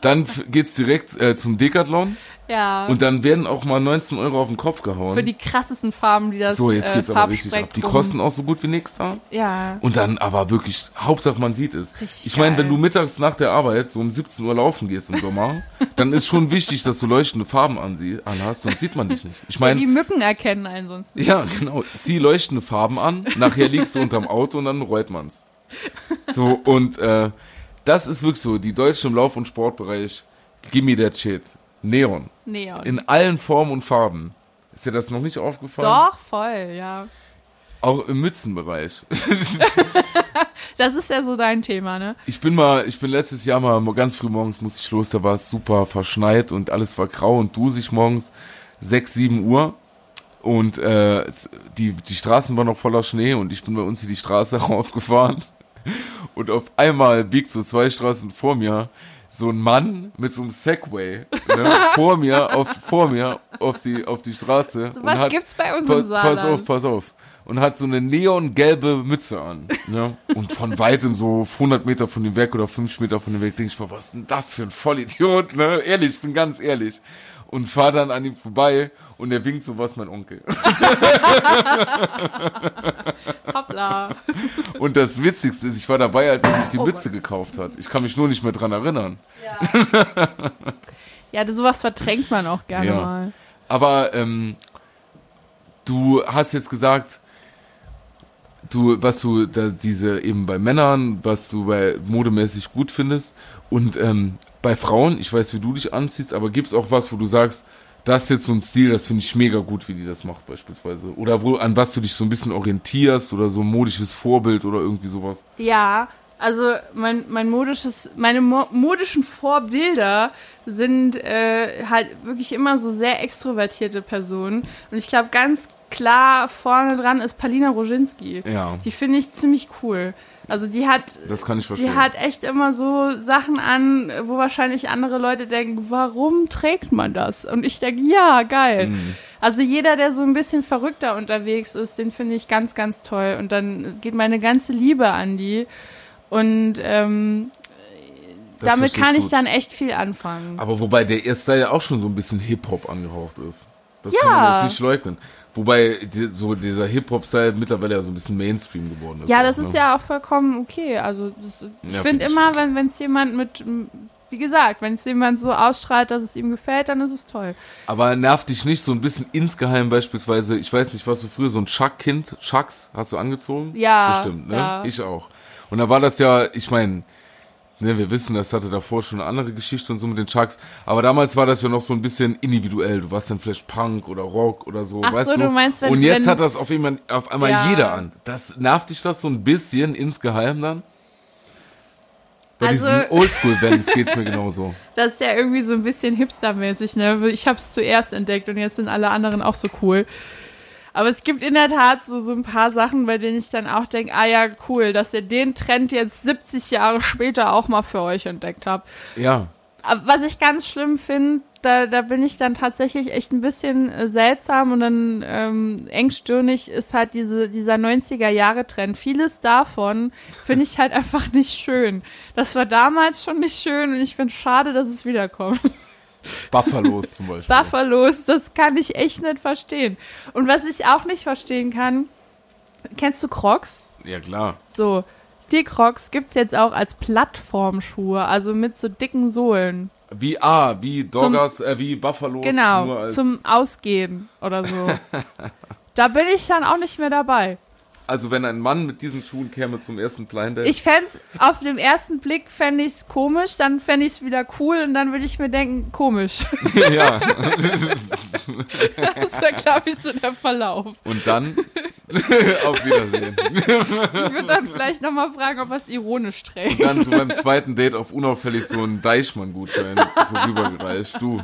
Dann geht's direkt äh, zum Decathlon ja. und dann werden auch mal 19 Euro auf den Kopf gehauen. für die krassesten Farben, die das so, jetzt äh, geht's aber richtig ab. Die kosten auch so gut wie nix da. Ja. Und dann aber wirklich, Hauptsache man sieht es. Richtig ich meine, wenn du mittags nach der Arbeit so um 17 Uhr laufen gehst im Sommer, (laughs) dann ist schon wichtig, dass du leuchtende Farben ansie- anhast, sonst sieht man dich nicht. Ich Die meine, Mücken erkennen einen sonst nicht. ja, genau. Zieh leuchtende Farben an, nachher liegst du unterm Auto und dann reut man's. (laughs) So, und äh, das ist wirklich so, die Deutsche im Lauf- und Sportbereich, gimme that shit. Neon. Neon. In allen Formen und Farben. Ist dir das noch nicht aufgefallen? Doch, voll, ja. Auch im Mützenbereich. (laughs) Das ist ja so dein Thema, ne? Ich bin mal, ich bin letztes Jahr mal ganz früh morgens musste ich los, da war es super verschneit und alles war grau und dusig morgens, 6, 7 Uhr. Und äh, die, die Straßen waren noch voller Schnee und ich bin bei uns hier die Straße (laughs) raufgefahren. Und auf einmal biegt so zwei Straßen vor mir so ein Mann mit so einem Segway ne, (laughs) vor mir, auf, vor mir auf die, auf die Straße. So und was hat, gibt's bei uns im Saarland. pass auf, pass auf. Und hat so eine neongelbe Mütze an. Ne? Und von weitem so 100 Meter von dem weg oder 50 Meter von dem weg denke ich mir, was ist denn das für ein Vollidiot? Ne? Ehrlich, ich bin ganz ehrlich. Und fahr dann an ihm vorbei und er winkt so, was mein Onkel. (laughs) Hoppla. Und das Witzigste ist, ich war dabei, als er sich die Oh Mütze gekauft hat. Ich kann mich nur nicht mehr dran erinnern. Ja, (laughs) sowas verdrängt man auch gerne Ja. mal. Aber ähm, du hast jetzt gesagt, du, was du da diese eben bei Männern, was du bei modemäßig gut findest und ähm, bei Frauen, ich weiß, wie du dich anziehst, aber gibt's auch was, wo du sagst, das ist jetzt so ein Stil, das finde ich mega gut, wie die das macht beispielsweise. Oder wo, an was du dich so ein bisschen orientierst oder so ein modisches Vorbild oder irgendwie sowas. Ja, also mein, mein modisches, meine mo modischen Vorbilder sind äh, halt wirklich immer so sehr extrovertierte Personen. Und ich glaube, ganz klar vorne dran ist Palina Roginski. Ja, Die finde ich ziemlich cool. Also die hat, das kann ich verstehen. die hat echt immer so Sachen an, wo wahrscheinlich andere Leute denken, warum trägt man das? Und ich denke, ja, geil. Mhm. Also jeder, der so ein bisschen verrückter unterwegs ist, den finde ich ganz, ganz toll. Und dann geht meine ganze Liebe an die. Und ähm, Das damit kann ich gut. dann echt viel anfangen. Aber wobei der erste ja auch schon so ein bisschen Hip-Hop angehaucht ist. Das Ja. kann man jetzt nicht leugnen. Wobei die, so dieser Hip-Hop-Style mittlerweile ja so ein bisschen Mainstream geworden ist. ja, auch, das ne? ist ja auch vollkommen okay. Also das, ich Ja, finde find immer, wenn wenn es jemand mit, wie gesagt, wenn es jemand so ausstrahlt, dass es ihm gefällt, dann ist es toll. Aber nervt dich nicht so ein bisschen insgeheim beispielsweise, ich weiß nicht, was du früher so ein Chuck-Kind, Chucks, hast du angezogen? Ja, Bestimmt, ne? ja. Ich auch. Und da war das ja, ich meine, Ne, wir wissen, das hatte davor schon eine andere Geschichte und so mit den Chucks. Aber damals war das ja noch so ein bisschen individuell. Du warst dann vielleicht Punk oder Rock oder so, Ach weißt so, du? du meinst, wenn- und jetzt wenn- hat das auf einmal, auf einmal Ja. jeder an. Das nervt dich das so ein bisschen insgeheim dann? Bei Also- diesen Oldschool-Bands geht's mir genauso. (laughs) Das ist ja irgendwie so ein bisschen hipstermäßig, ne? Ich habe es zuerst entdeckt und jetzt sind alle anderen auch so cool. Aber es gibt in der Tat so, so ein paar Sachen, bei denen ich dann auch denke, ah ja, cool, dass ihr den Trend jetzt 70 Jahre später auch mal für euch entdeckt habt. Ja. Aber was ich ganz schlimm finde, da, da bin ich dann tatsächlich echt ein bisschen äh, seltsam und dann ähm, engstirnig ist halt diese, dieser 90er-Jahre-Trend. Vieles davon finde ich halt (laughs) einfach nicht schön. Das war damals schon nicht schön und ich finde schade, dass es wiederkommt. (laughs) Buffalos zum Beispiel. Buffalos, das kann ich echt nicht verstehen. Und was ich auch nicht verstehen kann, kennst du Crocs? Ja, klar. So, die Crocs gibt's jetzt auch als Plattformschuhe, also mit so dicken Sohlen. Wie, ah, wie Doggers, äh, wie Buffalos. Genau, zum Ausgehen oder so. (laughs) da bin ich dann auch nicht mehr dabei. Also wenn ein Mann mit diesen Schuhen käme zum ersten Blind Date. Ich fänd's, auf dem ersten Blick fände ich's komisch, dann fände ich's wieder cool und dann würde ich mir denken, komisch. (laughs) ja. (laughs) Das wäre, glaube ich, so der Verlauf. Und dann (laughs) auf Wiedersehen. Ich würde dann vielleicht nochmal fragen, ob er es ironisch trägt. Dann so beim zweiten Date auf unauffällig so einen Deichmann-Gutschein so rübergereicht. Du,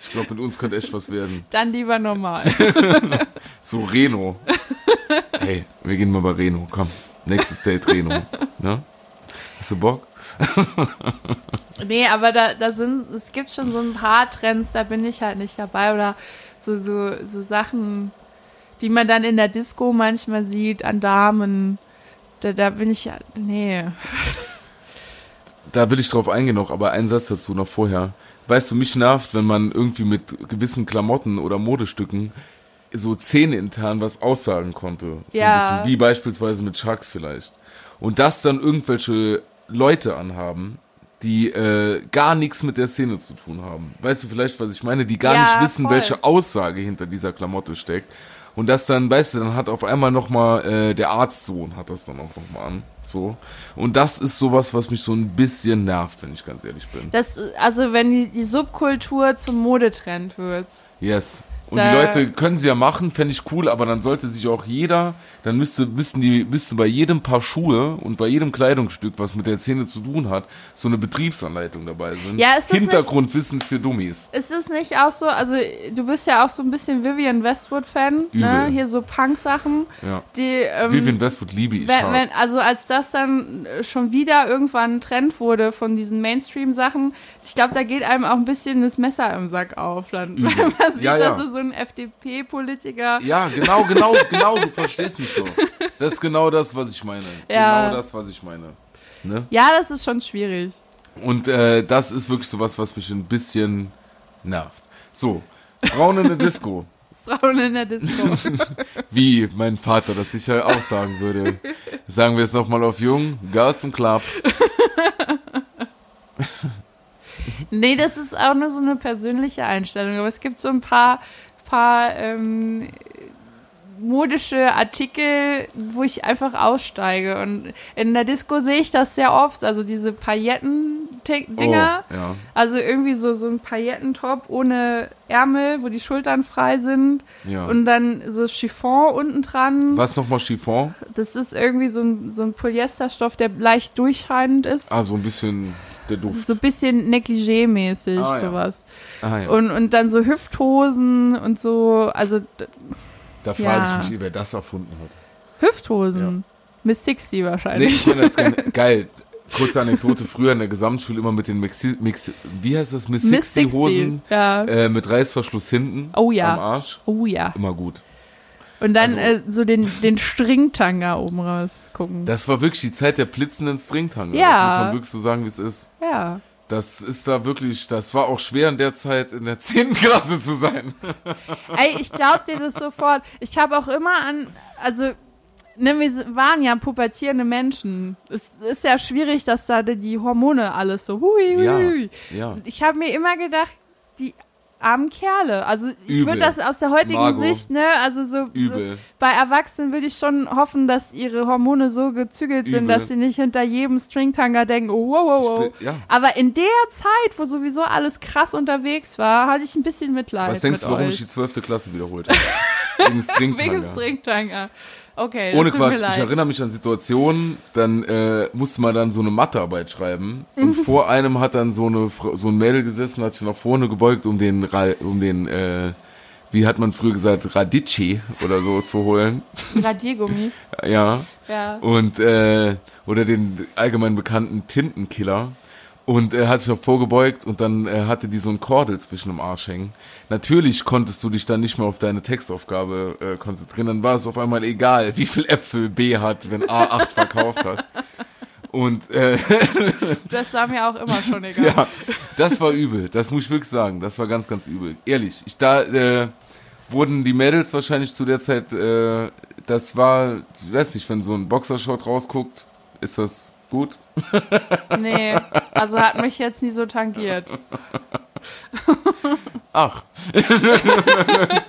ich glaube, mit uns könnte echt was werden. Dann lieber normal. So Reno. (laughs) Hey, wir gehen mal bei Reno. Komm, nächstes Date Reno. Ne? Hast du Bock? (laughs) Nee, aber da, da sind, es gibt schon so ein paar Trends, da bin ich halt nicht dabei. Oder so, so, so Sachen, die man dann in der Disco manchmal sieht, an Damen. Da, da bin ich, ja- nee. Da will ich drauf eingehen noch, aber einen Satz dazu noch vorher. Weißt du, mich nervt, wenn man irgendwie mit gewissen Klamotten oder Modestücken so intern was aussagen konnte. So Ja. ein bisschen, wie beispielsweise mit Chucks vielleicht. Und das dann irgendwelche Leute anhaben, die äh, gar nichts mit der Szene zu tun haben. Weißt du vielleicht, was ich meine? Die gar Ja, nicht wissen, voll. welche Aussage hinter dieser Klamotte steckt. Und das dann, weißt du, dann hat auf einmal nochmal äh, der Arztsohn hat das dann auch nochmal an. So. Und das ist sowas, was mich so ein bisschen nervt, wenn ich ganz ehrlich bin. Das, also wenn die, die Subkultur zum Modetrend wird. Yes. Und Da- die Leute können sie ja machen, fände ich cool, aber dann sollte sich auch jeder, dann müsste, müssten die, müsste bei jedem Paar Schuhe und bei jedem Kleidungsstück, was mit der Szene zu tun hat, so eine Betriebsanleitung dabei sind. Ja, ist das Hintergrundwissen für Dummies. Ist es nicht auch so, also du bist ja auch so ein bisschen Vivian Westwood-Fan, ne? Hier so Punk-Sachen, Ja. die, ähm, Vivian Westwood liebe ich wenn, wenn, also als das dann äh, schon wieder irgendwann ein Trend wurde von diesen Mainstream-Sachen, ich glaube, da geht einem auch ein bisschen das Messer im Sack auf, dann, (laughs) Übel. wenn man sieht, Ja, ja. dass so ein FDP-Politiker, Ja, genau, genau, genau, du verstehst mich so. Das ist genau das, was ich meine. Ja. Genau das, was ich meine. Ne? ja, das ist schon schwierig. Und äh, das ist wirklich sowas, was mich ein bisschen nervt. So, Frauen in der Disco. (laughs) Frauen in der Disco. (laughs) Wie mein Vater das sicher auch sagen würde. Sagen wir es nochmal auf Jung. Girls im Club. (laughs) nee, das ist auch nur so eine persönliche Einstellung, aber es gibt so ein paar, paar ähm, modische Artikel, wo ich einfach aussteige. Und in der Disco sehe ich das sehr oft, also diese Pailletten-Dinger. Oh, ja. Also irgendwie so, so ein Paillettentop ohne Ärmel, wo die Schultern frei sind. ja. Und dann so Chiffon unten dran. Was nochmal Chiffon? Das ist irgendwie so ein, so ein Polyesterstoff, der leicht durchscheinend ist. Ah, so ein bisschen der Duft. So ein bisschen Negligé-mäßig, Ah, ja. sowas. Ah, ja. Und, und dann so Hüfthosen und so, also da frage ja. ich mich, wer das erfunden hat. Hüfthosen. Miss Sixty Nee, wahrscheinlich. ich meine das gerne. (laughs) Geil. Kurze Anekdote, früher in der Gesamtschule immer mit den Mixi, Mix, wie heißt das, Miss, Miss 60 Hosen Ja. äh, mit Reißverschluss hinten Oh ja. am Arsch. Oh ja. Immer gut. Und dann Also- äh, so den, den Stringtanga oben raus gucken. Das war wirklich die Zeit der blitzenden Stringtange. Ja. Das muss man wirklich so sagen, wie es ist. ja. Das ist da wirklich, das war auch schwer in der Zeit in der 10. (laughs) Klasse zu sein. Ey, ich glaub dir das sofort. Ich habe auch immer an, also, ne, wir waren ja pubertierende Menschen. Es ist ja schwierig, dass da die Hormone alles so hui, hui, Ja, hui. ja. Ich habe mir immer gedacht, die armen Kerle. Also ich würde das aus der heutigen Margot. Sicht, ne, also so, so Übel. bei Erwachsenen würde ich schon hoffen, dass ihre Hormone so gezügelt sind, Übel. dass sie nicht hinter jedem Stringtanger denken, oh, wow, wow, wow. Bin- ja. Aber in der Zeit, wo sowieso alles krass unterwegs war, hatte ich ein bisschen Mitleid Was denkst du, warum euch. ich die 12. Klasse wiederholt habe? (laughs) Wegen Stringtanger. Wegen Stringtanger. Okay, Ohne Quatsch, ich erinnere mich an Situationen, dann äh, musste man dann so eine Mathearbeit schreiben und (laughs) vor einem hat dann so eine so ein Mädel gesessen, hat sich nach vorne gebeugt, um den um den äh, wie hat man früher gesagt Radici oder so zu holen, (laughs) Radiergummi. ja Ja. und äh, oder den allgemein bekannten Tintenkiller und er hat sich noch vorgebeugt und dann hatte die so ein Kordel zwischen dem Arsch hängen. Natürlich konntest du dich dann nicht mehr auf deine Textaufgabe äh, konzentrieren, dann war es auf einmal egal, wie viel Äpfel B hat, wenn A 8 verkauft hat. Und äh, (laughs) Das war mir auch immer schon (laughs) egal. ja, das war übel, das muss ich wirklich sagen, das war ganz, ganz übel. Ehrlich, ich da äh, wurden die Mädels wahrscheinlich zu der Zeit, äh, das war, ich weiß nicht, wenn so ein Boxershort rausguckt, ist das gut? Nee, also hat mich jetzt nie so tangiert. Ach. (laughs)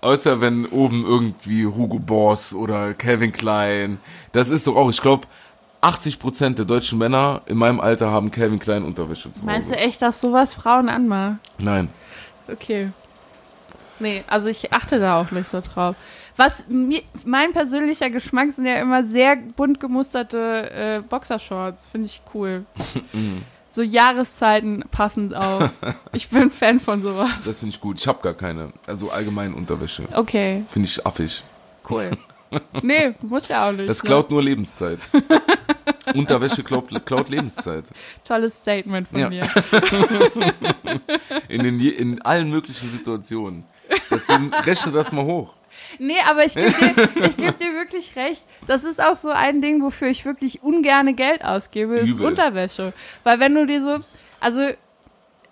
Außer wenn oben irgendwie Hugo Boss oder Calvin Klein. Das ist doch auch, ich glaube, 80% der deutschen Männer in meinem Alter haben Calvin Klein Unterwäsche zu Meinst du echt, dass sowas Frauen anmacht? Nein. Okay. Nee, also ich achte da auch nicht so drauf. Was mir, mein persönlicher Geschmack sind ja immer sehr bunt gemusterte äh, Boxershorts. Finde ich cool. (laughs) so Jahreszeiten passend auch. (laughs) Ich bin Fan von sowas. Das finde ich gut. Ich habe gar keine. Also allgemein Unterwäsche. Okay, Finde ich affig. cool. (laughs) Nee, muss ja auch nicht. Das ne? klaut nur Lebenszeit. Unterwäsche klaut, klaut Lebenszeit. Tolles Statement von Ja. dir. In, den, in allen möglichen Situationen. Das sind, rechne das mal hoch. Nee, aber ich gebe dir, (laughs) ich geb dir wirklich recht. Das ist auch so ein Ding, wofür ich wirklich ungerne Geld ausgebe, ist Übel. Unterwäsche. Weil wenn du dir so, also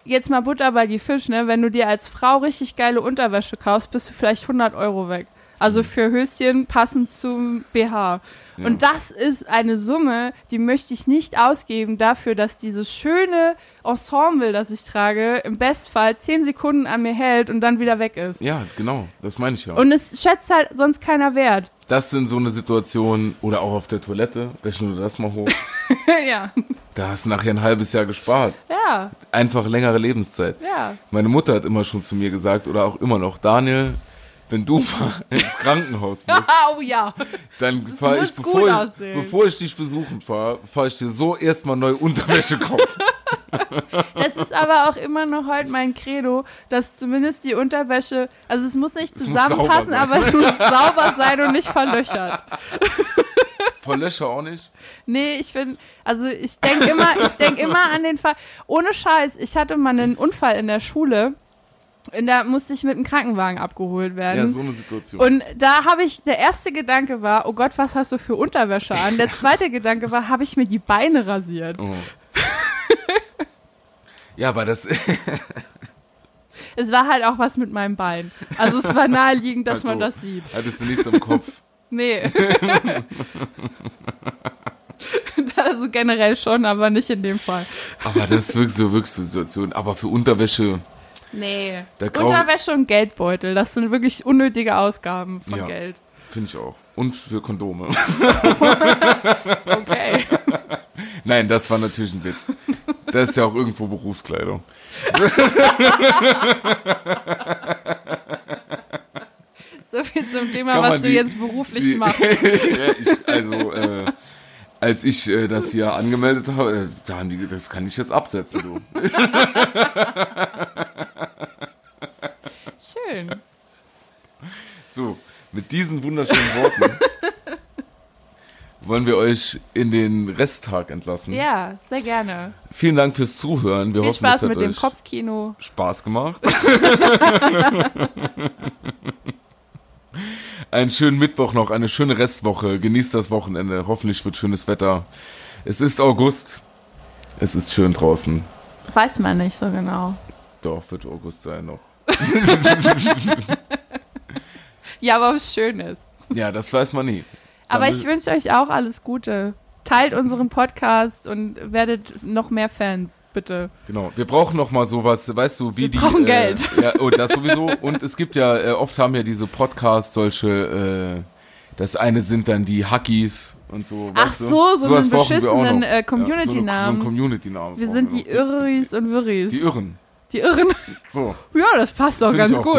jetzt mal Butter bei die Fisch, ne? Wenn du dir als Frau richtig geile Unterwäsche kaufst, bist du vielleicht 100 Euro weg. Also für Höschen passend zum BH. Und das ist eine Summe, die möchte ich nicht ausgeben dafür, dass dieses schöne Ensemble, das ich trage, im Bestfall 10 Sekunden an mir hält und dann wieder weg ist. Ja, genau. Das meine ich ja. Und es schätzt halt sonst keiner wert. Das sind so eine Situation, oder auch auf der Toilette, rechne du das mal hoch. (laughs) ja. Da hast du nachher ein halbes Jahr gespart. Ja, Einfach längere Lebenszeit. ja. Meine Mutter hat immer schon zu mir gesagt, oder auch immer noch, Daniel, wenn du mal (laughs) ins Krankenhaus (laughs) musst, oh ja. dann fahre ich, muss bevor ich, bevor ich dich besuchen fahre, fahre ich dir so erstmal neue Unterwäsche kaufen. (laughs) Das ist aber auch immer noch heute mein Credo, dass zumindest die Unterwäsche, also es muss nicht Es muss zusammenpassen, sein. aber es muss sauber sein und nicht verlöchert. Voll Löcher auch nicht. Nee, ich finde, also ich denke immer, ich denke immer an den Fall. Ohne Scheiß, ich hatte mal einen Unfall in der Schule. Und da musste ich mit einem Krankenwagen abgeholt werden. Ja, so eine Situation. Und da habe ich, der erste Gedanke war, oh Gott, was hast du für Unterwäsche an? Der zweite (laughs) Gedanke war, habe ich mir die Beine rasiert? oh. ja, aber das, (laughs) Es war halt auch was mit meinem Bein. Also es war naheliegend, dass man Also, das sieht. hattest du nichts im Kopf. (laughs) Nee. also generell schon, aber nicht in dem Fall. Aber das ist wirklich so, wirklich Situation. Aber für Unterwäsche, Nee. Unterwäsche und Geldbeutel, das sind wirklich unnötige Ausgaben von Ja. Geld. finde ich auch. Und für Kondome. (laughs) Okay. Nein, das war natürlich ein Witz. Das ist ja auch irgendwo Berufskleidung. (laughs) so viel zum Thema, was du jetzt beruflich Die- machst. (laughs) ja, ich, also, äh, als ich äh, das hier angemeldet habe, äh, da haben die, das kann ich jetzt absetzen, du. (laughs) Schön. So, mit diesen wunderschönen Worten wollen wir euch in den Resttag entlassen. Ja, sehr gerne. Vielen Dank fürs Zuhören. Wir Viel hoffen, Spaß es hat mit dem Kopfkino. Spaß gemacht. (laughs) Einen schönen Mittwoch noch, eine schöne Restwoche. Genießt das Wochenende. Hoffentlich wird schönes Wetter. Es ist August. Es ist schön draußen. Weiß man nicht so genau. Doch, wird August sein noch. (laughs) Ja, aber was Schönes. Ja, das weiß man nie. Aber Dann ich wünsche euch auch alles Gute. Teilt unseren Podcast und werdet noch mehr Fans, bitte. Genau. Wir brauchen noch mal sowas, weißt du, wie Wir die. brauchen äh, Geld. (laughs) Ja, oh, das sowieso. Und es gibt ja, äh, oft haben ja diese Podcasts solche, äh, das eine sind dann die Hackies und so. Ach weißt du? so, so einen beschissenen, äh, Community-Namen. Ja, so, so einen Community-Namen. Wir sind die Irris und Wirris. Die Irren. Die Irren. So. (laughs) Ja, das passt doch Find ganz auch gut.